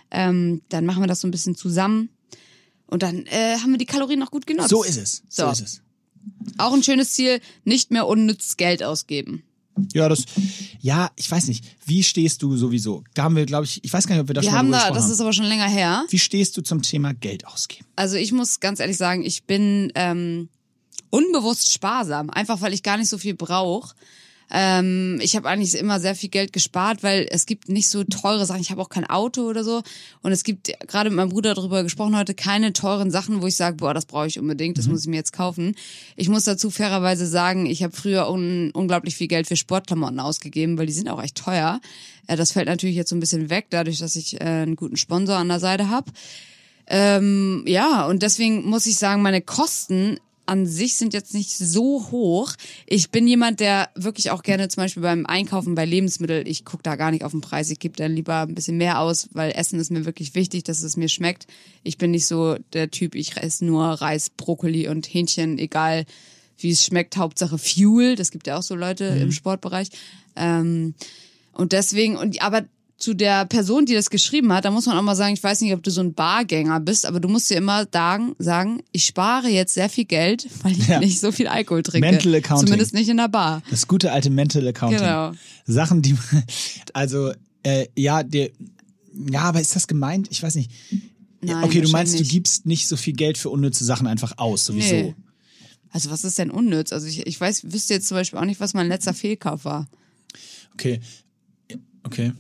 Ähm, dann machen wir das so ein bisschen zusammen. Und dann äh, haben wir die Kalorien noch gut genutzt.
so ist es. So,
So.
ist es.
Auch ein schönes Ziel, nicht mehr unnütz Geld ausgeben.
Ja, das, ja, ich weiß nicht. Wie stehst du sowieso? Da haben wir, glaube ich, ich weiß gar nicht, ob wir da
Wir
schon mal
haben da, das
haben.
ist aber schon länger her.
Wie stehst du zum Thema Geld ausgeben?
Also ich muss ganz ehrlich sagen, ich bin ähm, unbewusst sparsam, einfach weil ich gar nicht so viel brauche. Ähm, ich habe eigentlich immer sehr viel Geld gespart, weil es gibt nicht so teure Sachen. Ich habe auch kein Auto oder so. Und es gibt gerade mit meinem Bruder darüber gesprochen heute keine teuren Sachen, wo ich sage, boah, das brauche ich unbedingt, das muss ich mir jetzt kaufen. Ich muss dazu fairerweise sagen, ich habe früher un unglaublich viel Geld für Sportklamotten ausgegeben, weil die sind auch echt teuer. Äh, das fällt natürlich jetzt so ein bisschen weg, dadurch, dass ich äh, einen guten Sponsor an der Seite habe. Ähm, ja, und deswegen muss ich sagen, meine Kosten an sich sind jetzt nicht so hoch. Ich bin jemand, der wirklich auch gerne zum Beispiel beim Einkaufen bei Lebensmitteln, ich gucke da gar nicht auf den Preis, ich gebe dann lieber ein bisschen mehr aus, weil Essen ist mir wirklich wichtig, dass es mir schmeckt. Ich bin nicht so der Typ, ich esse nur Reis, Brokkoli und Hähnchen, egal wie es schmeckt, Hauptsache Fuel. Das gibt ja auch so Leute im Sportbereich. Ähm, und deswegen, und aber zu der Person, die das geschrieben hat, da muss man auch mal sagen, ich weiß nicht, ob du so ein Bargänger bist, aber du musst dir immer sagen, sagen ich spare jetzt sehr viel Geld, [laughs] weil ich
Ja.
nicht so viel Alkohol trinke.
Mental Accounting.
Zumindest nicht in der Bar.
Das gute alte Mental Accounting.
Genau.
Sachen, die, also, äh, ja, der, ja, aber ist das gemeint? Ich weiß nicht.
Nein,
okay, du meinst, du gibst nicht so viel Geld für unnütze Sachen einfach aus, sowieso.
Nee. Also was ist denn unnütz? Also ich, ich weiß, wüsste jetzt zum Beispiel auch nicht, was mein letzter Fehlkauf war.
Okay. Okay.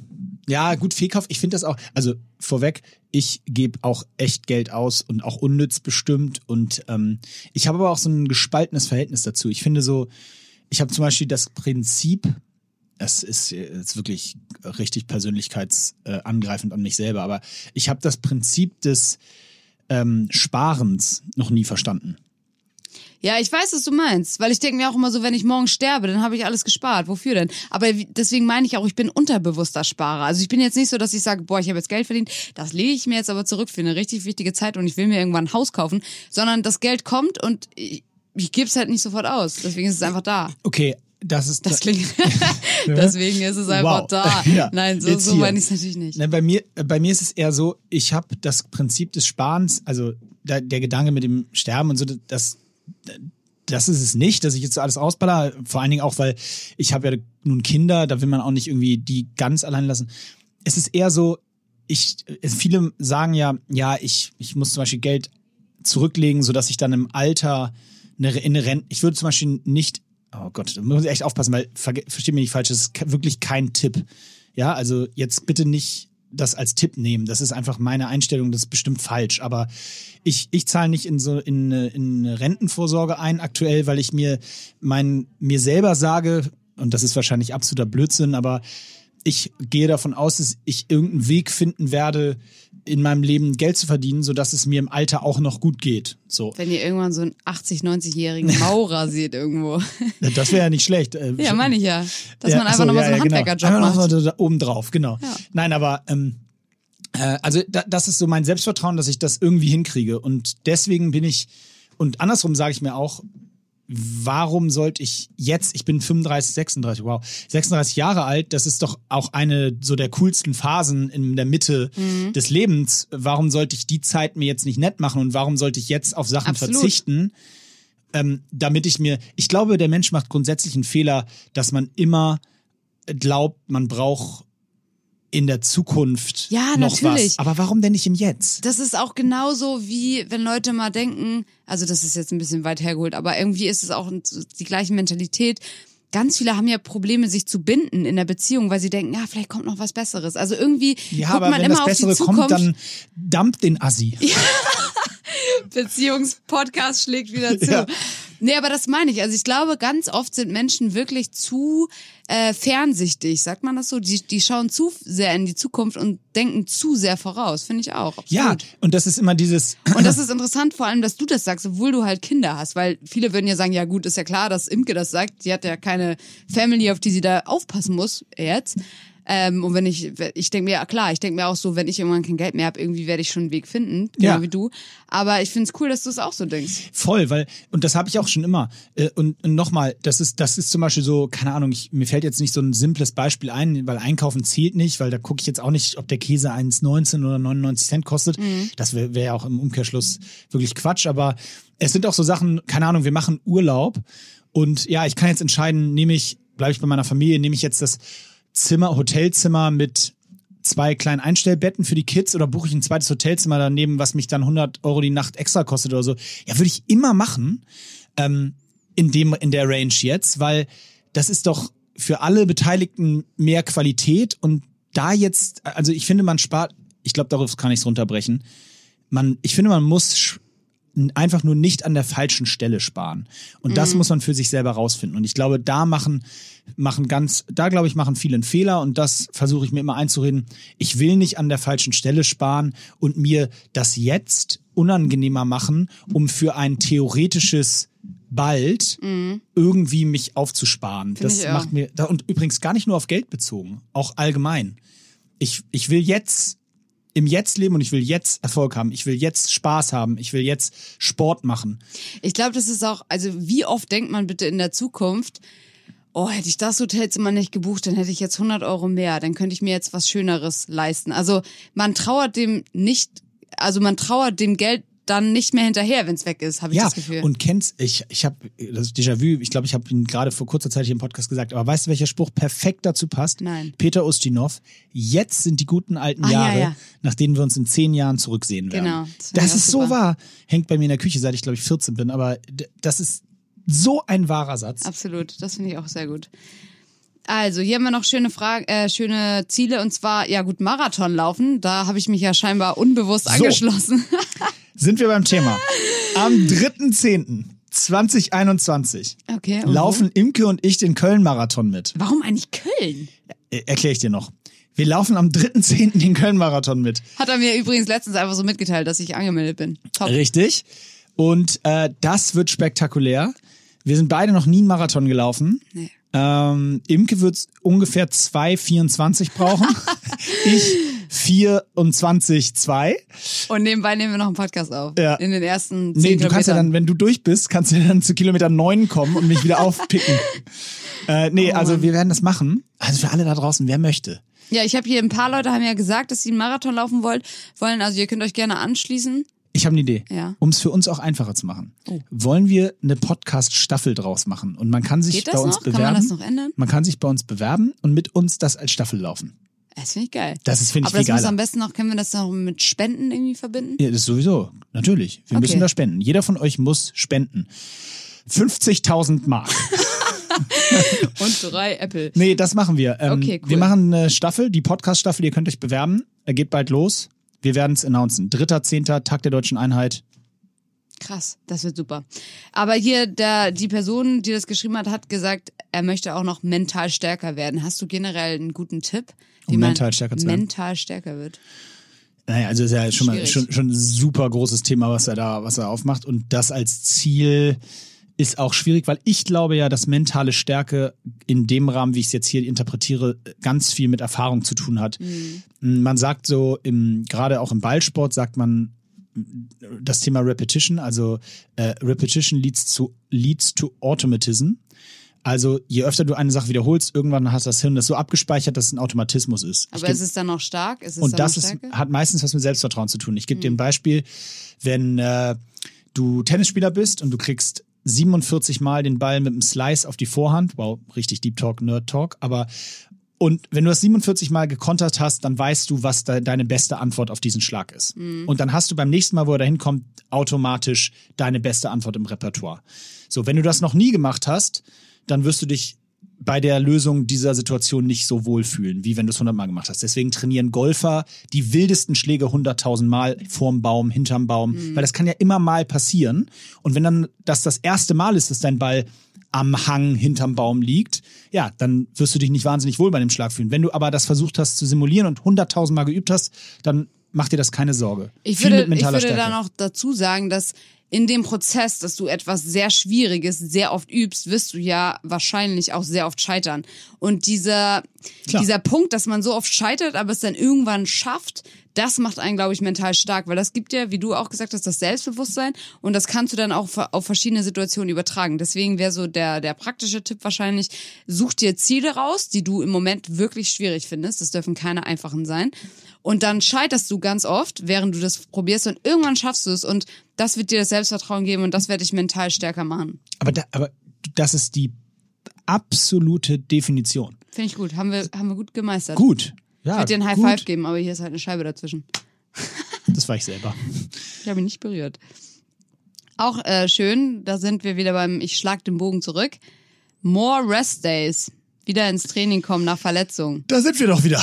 Ja, gut, Fehlkauf, ich finde das auch, also vorweg, ich gebe auch echt Geld aus und auch unnütz bestimmt und ähm, ich habe aber auch so ein gespaltenes Verhältnis dazu. Ich finde so, ich habe zum Beispiel das Prinzip, das ist jetzt wirklich richtig persönlichkeitsangreifend an mich selber, aber ich habe das Prinzip des ähm, Sparens noch nie verstanden.
Ja, ich weiß, was du meinst, weil ich denke mir auch immer so, wenn ich morgen sterbe, dann habe ich alles gespart. Wofür denn? Aber deswegen meine ich auch, ich bin unterbewusster Sparer. Also ich bin jetzt nicht so, dass ich sage, boah, ich habe jetzt Geld verdient, das lege ich mir jetzt aber zurück für eine richtig wichtige Zeit und ich will mir irgendwann ein Haus kaufen, sondern das Geld kommt und ich, ich gebe es halt nicht sofort aus. Deswegen ist es einfach da.
Okay, das ist
Das klingt. [laughs] [laughs] Deswegen ist es einfach
Wow.
da. [laughs]
Ja,
Nein, so,
jetzt
so meine ich es natürlich nicht.
Na, bei mir, bei mir ist es eher so, ich habe das Prinzip des Sparens, also da, der Gedanke mit dem Sterben und so, das, das ist es nicht, dass ich jetzt alles ausballer. Vor allen Dingen auch, weil ich habe ja nun Kinder, da will man auch nicht irgendwie die ganz allein lassen. Es ist eher so, ich, viele sagen ja, ja, ich, ich muss zum Beispiel Geld zurücklegen, sodass ich dann im Alter eine, in eine Rente, ich würde zum Beispiel nicht, oh Gott, da muss ich echt aufpassen, weil, versteht mich nicht falsch, das ist wirklich kein Tipp. Ja, also jetzt bitte nicht das als Tipp nehmen. Das ist einfach meine Einstellung, das ist bestimmt falsch. Aber ich, ich zahle nicht in so in, in Rentenvorsorge ein aktuell, weil ich mir mein, mir selber sage, und das ist wahrscheinlich absoluter Blödsinn, aber ich gehe davon aus, dass ich irgendeinen Weg finden werde, in meinem Leben Geld zu verdienen, sodass es mir im Alter auch noch gut geht. So.
Wenn ihr irgendwann so einen 80, 90-jährigen [laughs] Maurer seht irgendwo.
Das wäre ja nicht schlecht. Äh,
ja, meine ich ja. Dass
Ja,
man einfach
achso,
nochmal
ja,
so einen
genau.
Handwerkerjob
Einfach
macht.
noch so da oben drauf, genau.
Ja.
Nein, aber ähm, äh, also da, das ist so mein Selbstvertrauen, dass ich das irgendwie hinkriege. Und deswegen bin ich und andersrum sage ich mir auch, warum sollte ich jetzt, ich bin 35, 36, wow, 36 Jahre alt, das ist doch auch eine so der coolsten Phasen in der Mitte
Mhm.
des Lebens. Warum sollte ich die Zeit mir jetzt nicht nett machen und warum sollte ich jetzt auf Sachen
Absolut.
verzichten, ähm, damit ich mir, ich glaube, der Mensch macht grundsätzlich einen Fehler, dass man immer glaubt, man braucht in der Zukunft
Ja,
noch
natürlich.
was. Aber warum denn nicht im Jetzt?
Das ist auch genauso wie wenn Leute mal denken, also das ist jetzt ein bisschen weit hergeholt, aber irgendwie ist es auch die gleiche Mentalität. Ganz viele haben ja Probleme, sich zu binden in der Beziehung, weil sie denken, ja, vielleicht kommt noch was Besseres. Also irgendwie
Ja,
guckt
aber
man
wenn
immer
das
auf
Bessere
die Zukunft.
kommt, dann dampft den Assi. [laughs]
Beziehungspodcast schlägt wieder [laughs] zu.
Ja.
Nee, aber das meine ich. Also ich glaube, ganz oft sind Menschen wirklich zu äh, fernsichtig, sagt man das so? Die, die schauen zu sehr in die Zukunft und denken zu sehr voraus, finde ich auch. Absolut.
Ja, und das ist immer dieses, [clears throat]
Und das ist interessant, vor allem, dass du das sagst, obwohl du halt Kinder hast, weil viele würden ja sagen, ja gut, ist ja klar, dass Imke das sagt, die hat ja keine Family, auf die sie da aufpassen muss jetzt. Ähm, und wenn ich, ich denke mir, ja klar, ich denke mir auch so, wenn ich irgendwann kein Geld mehr habe, irgendwie werde ich schon einen Weg finden, genau
Ja.
wie du. Aber ich finde es cool, dass du es auch so denkst.
Voll, weil, und das habe ich auch schon immer. Äh, Und, und nochmal, das ist, das ist zum Beispiel so, keine Ahnung, ich, mir fällt jetzt nicht so ein simples Beispiel ein, weil Einkaufen zählt nicht, weil da gucke ich jetzt auch nicht, ob der Käse 1,19 oder 99 Cent kostet. Das wäre wär ja auch im Umkehrschluss wirklich Quatsch. Aber es sind auch so Sachen, keine Ahnung, wir machen Urlaub und ja, ich kann jetzt entscheiden, nehme ich, bleibe ich bei meiner Familie, nehme ich jetzt das Zimmer, Hotelzimmer mit zwei kleinen Einstellbetten für die Kids oder buche ich ein zweites Hotelzimmer daneben, was mich dann 100 Euro die Nacht extra kostet oder so. Ja, würde ich immer machen ähm, in dem in der Range jetzt, weil das ist doch für alle Beteiligten mehr Qualität und da jetzt, also ich finde, man spart, ich glaube, darauf kann ich es runterbrechen. Man, ich finde, man muss einfach nur nicht an der falschen Stelle sparen. Und das muss man für sich selber rausfinden. Und ich glaube, da machen, machen ganz, da glaube ich, machen viele einen Fehler und das versuche ich mir immer einzureden. Ich will nicht an der falschen Stelle sparen und mir das jetzt unangenehmer machen, um für ein theoretisches bald irgendwie mich aufzusparen. das
ich auch.
macht mir, da- und übrigens gar nicht nur auf Geld bezogen, auch allgemein. Ich, ich will jetzt im Jetzt leben und ich will jetzt Erfolg haben. Ich will jetzt Spaß haben. Ich will jetzt Sport machen.
Ich glaube, das ist auch, also wie oft denkt man bitte in der Zukunft, oh, hätte ich das Hotelzimmer nicht gebucht, dann hätte ich jetzt 100 Euro mehr, dann könnte ich mir jetzt was Schöneres leisten. Also man trauert dem nicht, also man trauert dem Geld dann nicht mehr hinterher, wenn es weg ist, habe ich
ja,
das Gefühl.
und kennst, ich, ich habe das Déjà-vu, ich glaube, ich habe ihn gerade vor kurzer Zeit hier im Podcast gesagt, aber weißt du, welcher Spruch perfekt dazu passt?
Nein.
Peter Ustinov, jetzt sind die guten alten
ja,
Jahre,
ja.
nach denen wir uns in zehn Jahren zurücksehen werden.
Genau, das
Das, ist so wahr. Hängt bei mir in der Küche, seit ich, glaube ich, 14 bin, aber das ist so ein wahrer Satz.
Absolut, das finde ich auch sehr gut. Also, hier haben wir noch schöne Fragen, äh, schöne Ziele und zwar, ja gut, Marathon laufen. Da habe ich mich ja scheinbar unbewusst angeschlossen. [laughs]
Sind wir beim Thema. Am 3.10.2021
Okay.
laufen Imke und ich den Köln-Marathon mit.
Warum eigentlich Köln?
Äh, Erkläre ich dir noch. Wir laufen am 3.10. den Köln-Marathon mit.
Hat er mir übrigens letztens einfach so mitgeteilt, dass ich angemeldet bin. Top.
Richtig. Und äh, das wird spektakulär. Wir sind beide noch nie einen Marathon gelaufen.
Nee.
Ähm, Imke wird ungefähr 2,24 brauchen. [laughs] ich 24,2.
Und nebenbei nehmen wir noch einen Podcast auf.
Ja.
In den ersten zehn
Nee, du kannst ja dann, wenn du durch bist, kannst du ja dann zu Kilometer 9 kommen und mich wieder [laughs] aufpicken. äh, nee,
Oh
also wir werden das machen. Also für alle da draußen, wer möchte.
Ja, ich habe hier ein paar Leute haben ja gesagt, dass sie einen Marathon laufen wollt, wollen. Also ihr könnt euch gerne anschließen.
Ich habe eine Idee,
Ja.
um es für uns auch einfacher zu machen.
Oh.
Wollen wir eine Podcast-Staffel draus machen? Und man kann sich bei uns
noch?
bewerben.
Kann man das noch ändern?
Man kann sich bei uns bewerben und mit uns das als Staffel laufen.
Das finde ich geil.
Das ist, finde ich,
Aber das muss
geiler.
am besten noch, können wir das noch mit Spenden irgendwie verbinden?
Ja, das ist sowieso, natürlich. Wir
Okay.
müssen da spenden. Jeder von euch muss spenden. 50.000 Mark. [laughs]
Und drei Apple.
Nee, das machen wir. Ähm,
Okay, cool.
Wir machen eine Staffel, die Podcast-Staffel, ihr könnt euch bewerben. Er geht bald los. Wir werden es announcen. Dritter, zehnter, Tag der Deutschen Einheit.
Krass, das wird super. Aber hier, der, die Person, die das geschrieben hat, hat gesagt, er möchte auch noch mental stärker werden. Hast du generell einen guten Tipp?
Um mental stärker zu werden?
mental stärker wird.
Naja, also ist ja schon mal schon, schon ein super großes Thema, was er da, was er aufmacht. Und das als Ziel ist auch schwierig, weil ich glaube ja, dass mentale Stärke in dem Rahmen, wie ich es jetzt hier interpretiere, ganz viel mit Erfahrung zu tun hat.
Mhm.
Man sagt so, im, gerade auch im Ballsport sagt man, das Thema Repetition, also äh, Repetition leads to, leads to Automatism. Also je öfter du eine Sache wiederholst, irgendwann hat das Hirn das so abgespeichert, dass es ein Automatismus ist.
Aber ist es dann noch stark? Ist es
und
dann
das ist?
Hm.
hat meistens was mit Selbstvertrauen zu tun. Ich gebe dir ein Beispiel, wenn äh, du Tennisspieler bist und du kriegst 47 Mal den Ball mit dem Slice auf die Vorhand, wow, richtig Deep Talk, Nerd Talk, aber und wenn du das 47 Mal gekontert hast, dann weißt du, was de deine beste Antwort auf diesen Schlag ist. Und dann hast du beim nächsten Mal, wo er dahin kommt, automatisch deine beste Antwort im Repertoire. So, wenn du das noch nie gemacht hast, dann wirst du dich bei der Lösung dieser Situation nicht so wohlfühlen, wie wenn du es 100 Mal gemacht hast. Deswegen trainieren Golfer die wildesten Schläge 100.000 Mal vorm Baum, hinterm Baum, weil das kann ja immer mal passieren. Und wenn dann das das erste Mal ist, dass dein Ball am Hang hinterm Baum liegt, ja, dann wirst du dich nicht wahnsinnig wohl bei dem Schlag fühlen. Wenn du aber das versucht hast zu simulieren und 100.000 Mal geübt hast, dann mach dir das keine Sorge.
Ich
Viel
würde, ich würde
Stärke.
da noch dazu sagen, dass in dem Prozess, dass du etwas sehr Schwieriges sehr oft übst, wirst du ja wahrscheinlich auch sehr oft scheitern. Und dieser,
Klar.
dieser Punkt, dass man so oft scheitert, aber es dann irgendwann schafft, das macht einen, glaube ich, mental stark, weil das gibt ja, wie du auch gesagt hast, das Selbstbewusstsein und das kannst du dann auch auf verschiedene Situationen übertragen. Deswegen wäre so der, der praktische Tipp wahrscheinlich, such dir Ziele raus, die du im Moment wirklich schwierig findest. Das dürfen keine einfachen sein. Und dann scheiterst du ganz oft, während du das probierst und irgendwann schaffst du es und das wird dir das Selbstvertrauen geben und das wird dich mental stärker machen.
Aber, da, aber das ist die absolute Definition.
Finde ich gut. Haben wir, haben wir gut gemeistert.
Gut. Ja,
Ich würde dir ein High
gut.
Five geben, aber hier ist halt eine Scheibe dazwischen. [laughs]
Das war ich selber.
Ich habe ihn nicht berührt. Auch äh, schön, da sind wir wieder beim Ich schlag den Bogen zurück. More Rest Days. Wieder ins Training kommen nach Verletzung.
Da sind wir doch wieder.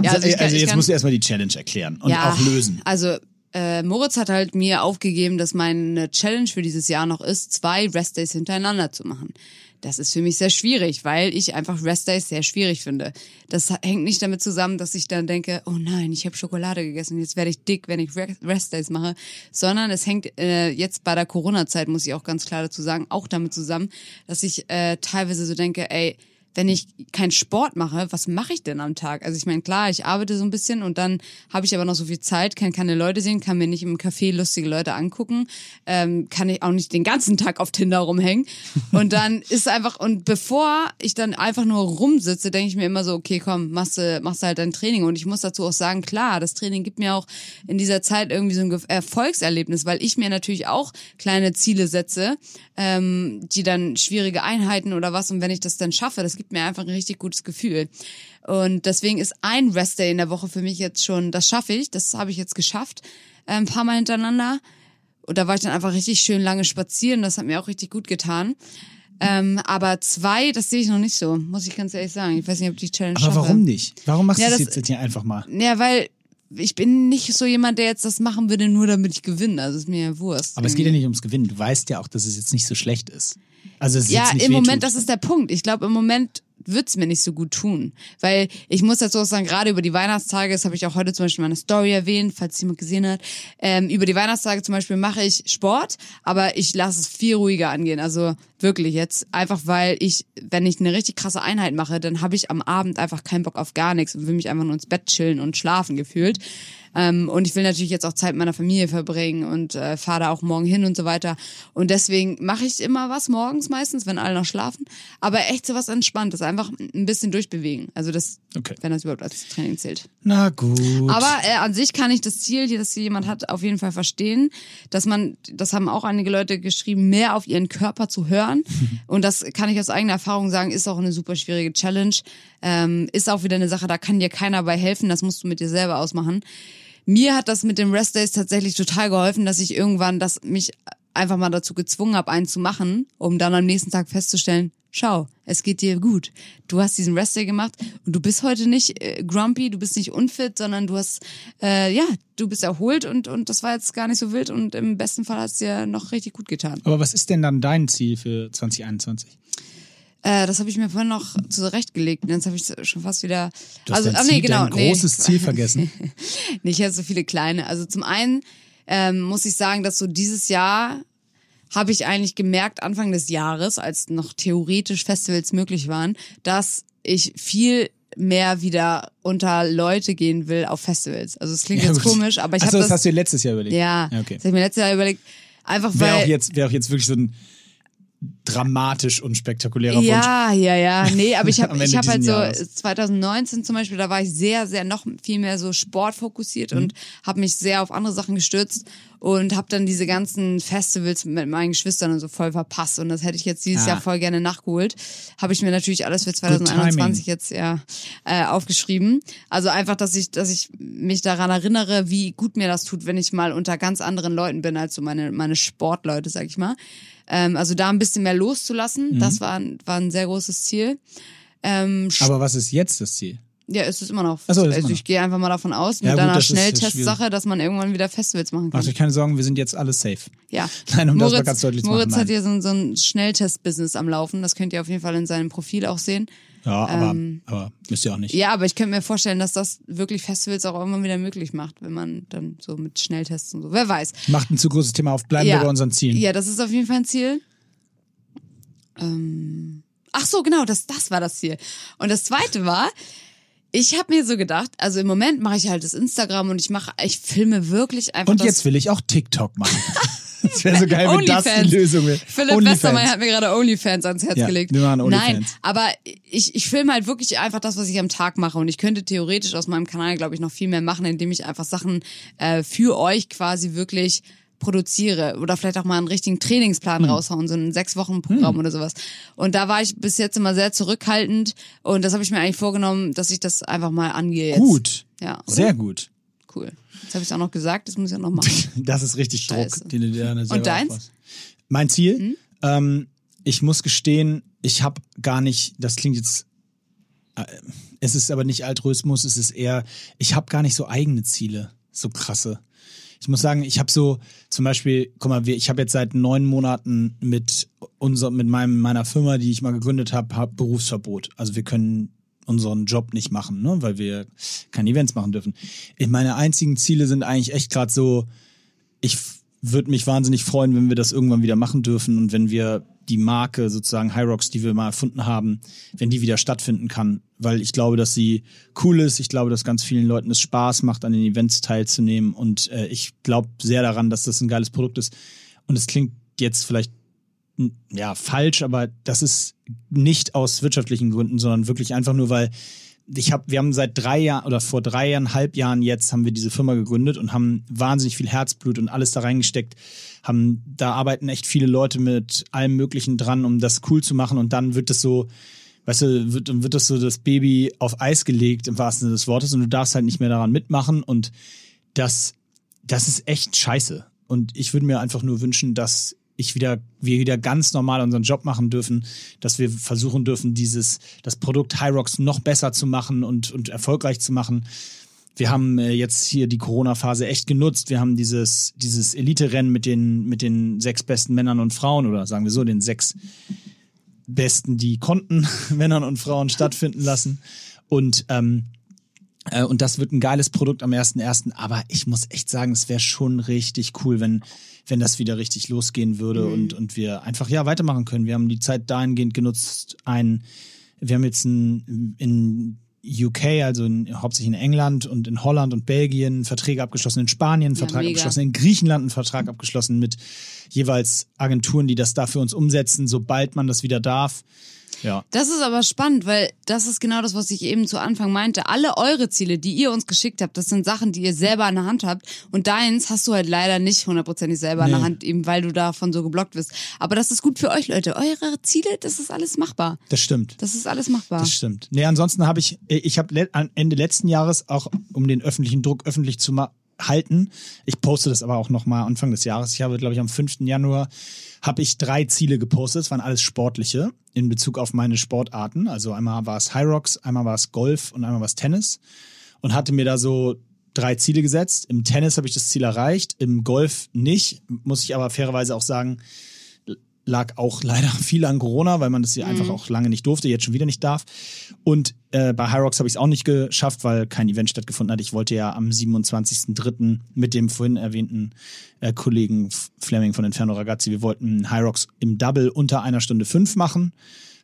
Ja, also ich
also
ich
jetzt musst du erstmal die Challenge erklären und auch lösen.
Also äh, Moritz hat halt mir aufgegeben, dass meine Challenge für dieses Jahr noch ist, zwei Restdays hintereinander zu machen. Das ist für mich sehr schwierig, weil ich einfach Restdays sehr schwierig finde. Das hängt nicht damit zusammen, dass ich dann denke, oh nein, ich habe Schokolade gegessen, jetzt werde ich dick, wenn ich Re- Restdays mache, sondern es hängt äh, jetzt bei der Corona-Zeit, muss ich auch ganz klar dazu sagen, auch damit zusammen, dass ich äh, teilweise so denke, ey, wenn ich keinen Sport mache, was mache ich denn am Tag? Also ich meine, klar, ich arbeite so ein bisschen und dann habe ich aber noch so viel Zeit, kann keine Leute sehen, kann mir nicht im Café lustige Leute angucken, ähm, kann ich auch nicht den ganzen Tag auf Tinder rumhängen. Und dann ist einfach, und bevor ich dann einfach nur rumsitze, denke ich mir immer so, okay, komm, machst du, machst du halt dein Training. Und ich muss dazu auch sagen, klar, das Training gibt mir auch in dieser Zeit irgendwie so ein Erfolgserlebnis, weil ich mir natürlich auch kleine Ziele setze, ähm, die dann schwierige Einheiten oder was. Und wenn ich das dann schaffe, das gibt mir einfach ein richtig gutes Gefühl. Und deswegen ist ein Restday in der Woche für mich jetzt schon, das schaffe ich, das habe ich jetzt geschafft, äh, ein paar Mal hintereinander. Und da war ich dann einfach richtig schön lange spazieren, das hat mir auch richtig gut getan. Ähm, aber zwei, das sehe ich noch nicht so, muss ich ganz ehrlich sagen. Ich weiß nicht, ob ich die Challenge
Aber
schaffe.
warum nicht? Warum machst
Ja,
du
das-
jetzt hier einfach mal?
Ja, weil ich bin nicht so jemand, der jetzt das machen würde, nur damit ich gewinne. Also ist mir ja Wurst.
Aber es geht ja nicht ums Gewinnen. Du weißt ja auch, dass es jetzt nicht so schlecht ist. Also es ist
Ja, im Moment,
wehtut.
das ist der Punkt. Ich glaube, im Moment wird's mir nicht so gut tun. Weil ich muss dazu auch sagen, gerade über die Weihnachtstage, das habe ich auch heute zum Beispiel in meiner Story erwähnt, falls jemand gesehen hat, ähm, über die Weihnachtstage zum Beispiel mache ich Sport, aber ich lasse es viel ruhiger angehen. Also wirklich jetzt, einfach weil ich, wenn ich eine richtig krasse Einheit mache, dann habe ich am Abend einfach keinen Bock auf gar nichts und will mich einfach nur ins Bett chillen und schlafen gefühlt. Ähm, und ich will natürlich jetzt auch Zeit mit meiner Familie verbringen und äh, fahre da auch morgen hin und so weiter. Und deswegen mache ich immer was morgens meistens, wenn alle noch schlafen. Aber echt so was Entspanntes, einfach ein bisschen durchbewegen. Also das,
Okay.
wenn das überhaupt als Training zählt.
Na gut.
Aber äh, an sich kann ich das Ziel, das hier jemand hat, auf jeden Fall verstehen, dass man, das haben auch einige Leute geschrieben, mehr auf ihren Körper zu hören. [laughs] Und das kann ich aus eigener Erfahrung sagen, ist auch eine super schwierige Challenge. Ähm, ist auch wieder eine Sache, da kann dir keiner bei helfen, das musst du mit dir selber ausmachen. Mir hat das mit dem Rest Days tatsächlich total geholfen, dass ich irgendwann das mich einfach mal dazu gezwungen habe, einen zu machen, um dann am nächsten Tag festzustellen, schau, es geht dir gut. Du hast diesen Rest Day gemacht und du bist heute nicht äh, grumpy, du bist nicht unfit, sondern du hast, äh, ja, du bist erholt und, und das war jetzt gar nicht so wild und im besten Fall hat es dir noch richtig gut getan.
Aber was ist denn dann dein Ziel für 2021?
Äh, das habe ich mir vorhin noch zurechtgelegt und jetzt habe ich schon fast wieder...
Du hast
also,
dein,
ah,
Ziel,
nee, genau,
dein
nee.
großes Ziel vergessen. [laughs]
nicht jetzt so viele kleine. Also zum einen ähm, muss ich sagen, dass so dieses Jahr habe ich eigentlich gemerkt, Anfang des Jahres, als noch theoretisch Festivals möglich waren, dass ich viel mehr wieder unter Leute gehen will auf Festivals. Also es klingt
Ja,
jetzt
gut.
komisch, aber ich habe
so,
das,
das hast du dir letztes Jahr überlegt.
ja,
Ja, okay.
das habe ich mir letztes Jahr überlegt, einfach
Wäre
weil
auch, jetzt, wär auch jetzt wirklich so ein dramatisch und spektakulärer Wunsch.
Ja, ja, ja. Nee, aber ich [laughs] habe ich hab halt so
Jahres.
2019 zum Beispiel, da war ich sehr, sehr noch viel mehr so sportfokussiert
Mhm.
und habe mich sehr auf andere Sachen gestürzt und habe dann diese ganzen Festivals mit meinen Geschwistern und so voll verpasst und das hätte ich jetzt dieses
Ah.
Jahr voll gerne nachgeholt. Habe ich mir natürlich alles für
timing.
2021 jetzt ja äh, aufgeschrieben. Also einfach, dass ich, dass ich mich daran erinnere, wie gut mir das tut, wenn ich mal unter ganz anderen Leuten bin als so meine meine Sportleute, sag ich mal. Ähm, also da ein bisschen mehr
Mhm.
loszulassen, das war, ein- war ein sehr großes Ziel. Ähm,
Aber was ist jetzt das Ziel?
Ja, ist es immer noch.
Ach so, ist
also
immer noch.
ich gehe einfach mal davon aus, mit
Ja, gut,
einer
das ist
Schnelltestsache, dass man irgendwann wieder Festivals machen kann.
Macht euch keine Sorgen, wir sind jetzt alle safe.
ja. [laughs]
Nein, um das mal
Moritz,
ganz deutlich zu
Moritz
machen,
hat
nein.
hier so, so ein Schnelltest-Business am Laufen. Das könnt ihr auf jeden Fall in seinem Profil auch sehen.
Ja, aber,
Ähm,
aber müsst ihr auch nicht.
Ja, aber ich könnte mir vorstellen, dass das wirklich Festivals auch irgendwann wieder möglich macht, wenn man dann so mit Schnelltests und so. Wer weiß.
Macht ein zu großes Thema auf, bleiben wir bei unseren Zielen.
Ja, das ist auf jeden Fall ein Ziel. Ähm, ach so, genau, das, das war das Ziel. Und das zweite war, ich habe mir so gedacht, also im Moment mache ich halt das Instagram und ich mache, ich filme wirklich einfach
Und jetzt will ich auch TikTok machen. [laughs] Das wäre so geil, wenn das die
OnlyFans.
Lösung wäre.
Philipp Westermeier hat mir gerade OnlyFans ans Herz
Ja,
gelegt.
wir machen
Nein,
OnlyFans.
aber ich, ich filme halt wirklich einfach das, was ich am Tag mache. Und ich könnte theoretisch aus meinem Kanal, glaube ich, noch viel mehr machen, indem ich einfach Sachen äh, für euch quasi wirklich produziere oder vielleicht auch mal einen richtigen
Hm.
Trainingsplan raushauen, so ein sechs Wochen Programm oder sowas. Und da war ich bis jetzt immer sehr zurückhaltend und das habe ich mir eigentlich vorgenommen, dass ich das einfach mal angehe jetzt.
Gut.
Ja?
Sehr gut.
Cool. Jetzt habe ich es auch noch gesagt, das muss ich auch noch machen. [laughs]
Das ist richtig
Scheiße.
Druck, den du dir dann
Und deins? Hm?
Mein Ziel? Ähm, ich muss gestehen, ich habe gar nicht, das klingt jetzt, äh, es ist aber nicht Altruismus, es ist eher, ich habe gar nicht so eigene Ziele, so krasse. Ich muss sagen, ich habe so zum Beispiel, guck mal, ich habe jetzt seit neun Monaten mit unser, mit meinem meiner Firma, die ich mal gegründet habe, hab Berufsverbot. Also wir können unseren Job nicht machen, ne, weil wir keine Events machen dürfen. Meine einzigen Ziele sind eigentlich echt gerade so, ich würde mich wahnsinnig freuen, wenn wir das irgendwann wieder machen dürfen und wenn wir die Marke sozusagen High Rocks, die wir mal erfunden haben, wenn die wieder stattfinden kann, weil ich glaube, dass sie cool ist. Ich glaube, dass ganz vielen Leuten es Spaß macht, an den Events teilzunehmen und äh, ich glaube sehr daran, dass das ein geiles Produkt ist. Und es klingt jetzt vielleicht ja falsch, aber das ist nicht aus wirtschaftlichen Gründen, sondern wirklich einfach nur, weil ich habe, wir haben seit drei Jahren oder vor dreieinhalb Jahren jetzt haben wir diese Firma gegründet und haben wahnsinnig viel Herzblut und alles da reingesteckt. Haben, da arbeiten echt viele Leute mit allem Möglichen dran, um das cool zu machen und dann wird es so, weißt du, wird, wird das so das Baby auf Eis gelegt im wahrsten Sinne des Wortes und du darfst halt nicht mehr daran mitmachen und das, das ist echt scheiße. Und ich würde mir einfach nur wünschen, dass ich wieder, wir wieder ganz normal unseren Job machen dürfen, dass wir versuchen dürfen, dieses, das Produkt Rocks noch besser zu machen und, und erfolgreich zu machen. Wir haben äh, jetzt hier die Corona-Phase echt genutzt. Wir haben dieses, dieses Elite-Rennen mit den, mit den sechs besten Männern und Frauen oder sagen wir so, den sechs besten, die konnten, [laughs] Männern und Frauen stattfinden lassen. Und, ähm, äh, und das wird ein geiles Produkt am 1.1. Aber ich muss echt sagen, es wäre schon richtig cool, wenn, wenn das wieder richtig losgehen würde und, und wir einfach ja weitermachen können. Wir haben die Zeit dahingehend genutzt, ein, wir haben jetzt ein, in UK, also in, hauptsächlich in England und in Holland und Belgien Verträge abgeschlossen, in Spanien einen
Ja,
Vertrag
mega.
abgeschlossen, in Griechenland einen Vertrag abgeschlossen mit jeweils Agenturen, die das da für uns umsetzen, sobald man das wieder darf. Ja.
Das ist aber spannend, weil das ist genau das, was ich eben zu Anfang meinte. Alle eure Ziele, die ihr uns geschickt habt, das sind Sachen, die ihr selber in der Hand habt. Und deins hast du halt leider nicht hundertprozentig selber in der
Nee.
Hand, eben weil du davon so geblockt bist. Aber das ist gut für euch, Leute. Eure Ziele, das ist alles machbar.
Das stimmt.
Das ist alles machbar.
Das stimmt. Nee, ansonsten habe ich, ich habe Ende letzten Jahres auch, um den öffentlichen Druck öffentlich zu ma- halten, ich poste das aber auch nochmal Anfang des Jahres. Ich habe, glaube ich, am 5. Januar habe ich drei Ziele gepostet. Es waren alles sportliche in Bezug auf meine Sportarten. Also einmal war es High Rocks, einmal war es Golf und einmal war es Tennis. Und hatte mir da so drei Ziele gesetzt. Im Tennis habe ich das Ziel erreicht, im Golf nicht. Muss ich aber fairerweise auch sagen, lag auch leider [laughs] viel an Corona, weil man das hier einfach auch lange nicht durfte, jetzt schon wieder nicht darf. Und äh, bei High Rocks habe ich es auch nicht geschafft, weil kein Event stattgefunden hat. Ich wollte ja am 27.03. mit dem vorhin erwähnten äh, Kollegen Fleming von Inferno Ragazzi, wir wollten High Rocks im Double unter einer Stunde fünf machen.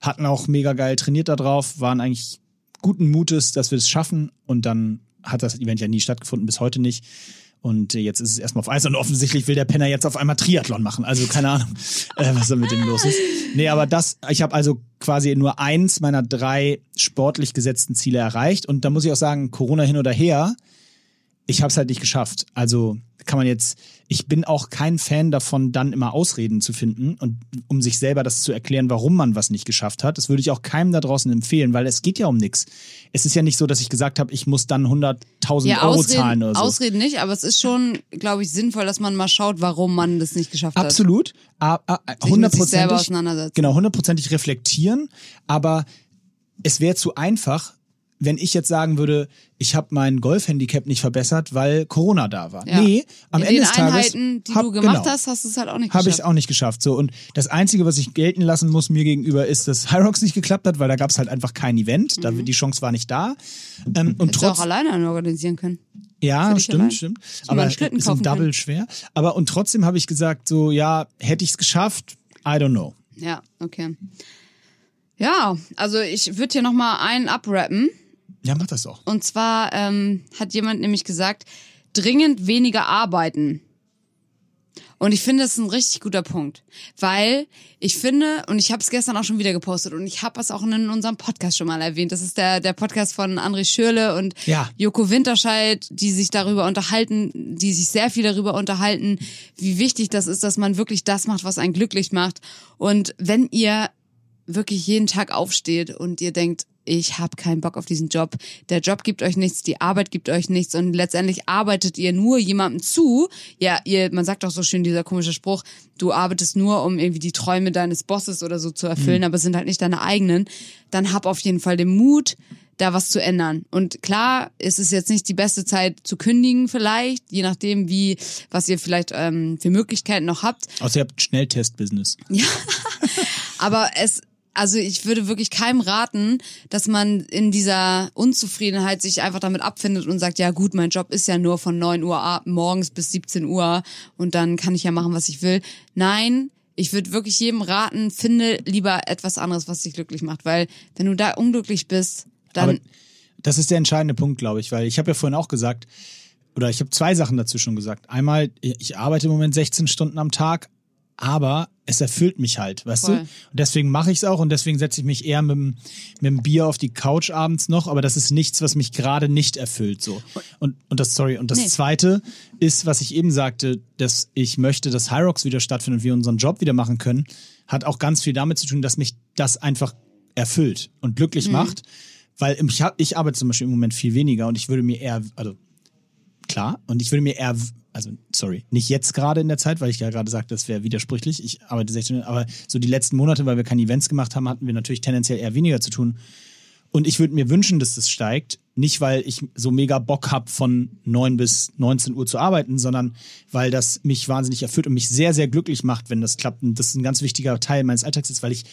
Hatten auch mega geil trainiert da drauf, waren eigentlich guten Mutes, dass wir es schaffen und dann hat das Event ja nie stattgefunden, bis heute nicht. Und äh, jetzt ist es erstmal auf Eis und offensichtlich will der Penner jetzt auf einmal Triathlon machen. Also keine Ahnung, [laughs] äh, was da mit dem los ist. Nee, aber das, ich habe also quasi nur eins meiner drei sportlich gesetzten Ziele erreicht. Und da muss ich auch sagen, Corona hin oder her, ich habe es halt nicht geschafft. Also kann man jetzt, ich bin auch kein Fan davon, dann immer Ausreden zu finden und um sich selber das zu erklären, warum man was nicht geschafft hat. Das würde ich auch keinem da draußen empfehlen, weil es geht ja um nichts. Es ist ja nicht so, dass ich gesagt habe, ich muss dann 100.000
Ja,
Euro
Ausreden,
zahlen oder so.
Ausreden nicht, aber es ist schon, glaube ich, sinnvoll, dass man mal schaut, warum man das nicht geschafft hat.
Absolut.
Sich selber
Hundertprozentig. Genau, hundertprozentig reflektieren. Aber es wäre zu einfach, wenn ich jetzt sagen würde, ich habe mein Golfhandicap nicht verbessert, weil Corona da war.
Ja.
Nee, am
In
Ende des Tages
Einheiten, die
hab-
du gemacht
genau.
hast, hast du es halt auch nicht
Habe ich
geschafft.
auch nicht geschafft. So und das Einzige, was ich gelten lassen muss mir gegenüber, ist, dass Hyrox nicht geklappt hat, weil da gab es halt einfach kein Event. Da die Chance war nicht da. Ähm, und
Mhm. Hättest du auch
trotz
alleine organisieren können.
ja, stimmt,
allein.
stimmt. Aber ist
kaufen
Double
können.
schwer. Aber und trotzdem habe ich gesagt, so ja, hätte ich es geschafft? I don't know.
Ja, okay. Ja, also ich würde hier nochmal einen abrappen.
Ja, mach das doch.
Und zwar ähm, hat jemand nämlich gesagt, dringend weniger arbeiten. Und ich finde, das ist ein richtig guter Punkt, weil ich finde, und ich habe es gestern auch schon wieder gepostet und ich habe es auch in unserem Podcast schon mal erwähnt, das ist der, der Podcast von André Schürle und
Ja.
Joko Winterscheid, die sich darüber unterhalten, die sich sehr viel darüber unterhalten, wie wichtig das ist, dass man wirklich das macht, was einen glücklich macht. Und wenn ihr wirklich jeden Tag aufsteht und ihr denkt, ich habe keinen Bock auf diesen Job. Der Job gibt euch nichts, die Arbeit gibt euch nichts und letztendlich arbeitet ihr nur jemandem zu. Ja, ihr, man sagt auch so schön dieser komische Spruch, du arbeitest nur, um irgendwie die Träume deines Bosses oder so zu erfüllen, aber es sind halt nicht deine eigenen. Dann hab auf jeden Fall den Mut, da was zu ändern. Und klar, es ist jetzt nicht die beste Zeit zu kündigen vielleicht, je nachdem wie, was ihr vielleicht ähm, für Möglichkeiten noch habt.
Außer ihr habt Schnelltest-Business. [laughs]
Aber es, also ich würde wirklich keinem raten, dass man in dieser Unzufriedenheit sich einfach damit abfindet und sagt, ja gut, mein Job ist ja nur von 9 Uhr morgens bis 17 Uhr und dann kann ich ja machen, was ich will. Nein, ich würde wirklich jedem raten, finde lieber etwas anderes, was dich glücklich macht, weil wenn du da unglücklich bist, dann
Aber das ist der entscheidende Punkt, glaube ich, weil ich habe ja vorhin auch gesagt, oder ich habe zwei Sachen dazu schon gesagt. Einmal, ich arbeite im Moment 16 Stunden am Tag, aber es erfüllt mich halt, weißt
Voll.
du? Und deswegen mache ich es auch und deswegen setze ich mich eher mit, dem- mit dem Bier auf die Couch abends noch, aber das ist nichts, was mich gerade nicht erfüllt so. Und, und das, sorry, und das
Nee.
zweite ist, was ich eben sagte, dass ich möchte, dass Hyrox wieder stattfindet und wir unseren Job wieder machen können, hat auch ganz viel damit zu tun, dass mich das einfach erfüllt und glücklich macht. Weil ich, ich arbeite zum Beispiel im Moment viel weniger und ich würde mir eher, also klar, und ich würde mir eher, also sorry, nicht jetzt gerade in der Zeit, weil ich ja gerade sagte, das wäre widersprüchlich. Ich arbeite 16 Stunden, aber so die letzten Monate, weil wir keine Events gemacht haben, hatten wir natürlich tendenziell eher weniger zu tun. Und ich würde mir wünschen, dass das steigt. Nicht, weil ich so mega Bock hab, von 9 bis 19 Uhr zu arbeiten, sondern weil das mich wahnsinnig erfüllt und mich sehr, sehr glücklich macht, wenn das klappt. Und das ist ein ganz wichtiger Teil meines Alltags ist, weil ich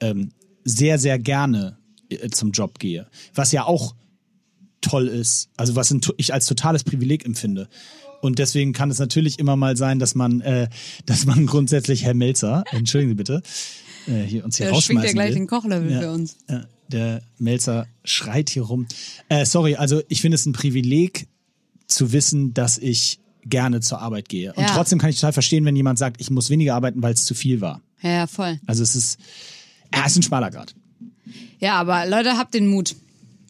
ähm, sehr, sehr gerne äh, zum Job gehe. Was ja auch toll ist, also was ich als totales Privileg empfinde. Und deswegen kann es natürlich immer mal sein, dass man, äh, [laughs] dass man grundsätzlich Herr Melzer, entschuldigen Sie bitte, äh, hier uns hier
der schwingt ja gleich den Kochlöffel
Ja.
für uns.
Ja, der Melzer schreit hier rum. Äh, sorry, also ich finde es ein Privileg zu wissen, dass ich gerne zur Arbeit gehe. Und
Ja.
trotzdem kann ich total verstehen, wenn jemand sagt, ich muss weniger arbeiten, weil es zu viel war.
Ja, ja, voll.
Also es ist, ja, es ist ein schmaler Grad.
Ja, aber Leute, habt den Mut.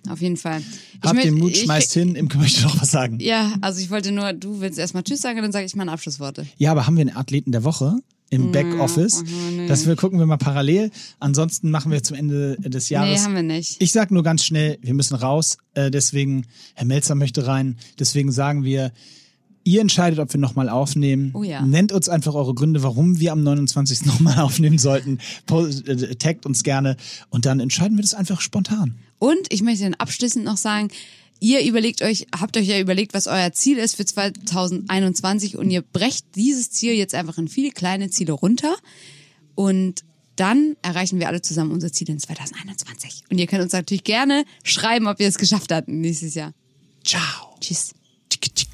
Auf jeden Fall. Ich
den Mut, schmeißt hin. Imke möchte noch was sagen.
Ja, also ich wollte nur, du willst erstmal Tschüss sagen, dann sage ich meine Abschlussworte.
Ja, aber haben wir einen Athleten der Woche im Backoffice? Das wir gucken wir mal parallel. Ansonsten machen wir zum Ende des Jahres.
Nee, haben wir nicht.
Ich sag nur ganz schnell, wir müssen raus. Äh, deswegen, Herr Melzer möchte rein. Deswegen sagen wir, ihr entscheidet, ob wir nochmal aufnehmen.
Oh ja.
Nennt uns einfach eure Gründe, warum wir am 29. [laughs] nochmal aufnehmen sollten. Äh, taggt uns gerne. Und dann entscheiden wir das einfach spontan.
Und ich möchte dann abschließend noch sagen, ihr überlegt euch, habt euch ja überlegt, was euer Ziel ist für 2021 und ihr brecht dieses Ziel jetzt einfach in viele kleine Ziele runter und dann erreichen wir alle zusammen unser Ziel in 2021. Und ihr könnt uns natürlich gerne schreiben, ob ihr es geschafft habt nächstes Jahr.
Ciao.
Tschüss.
Tschicka, tschicka.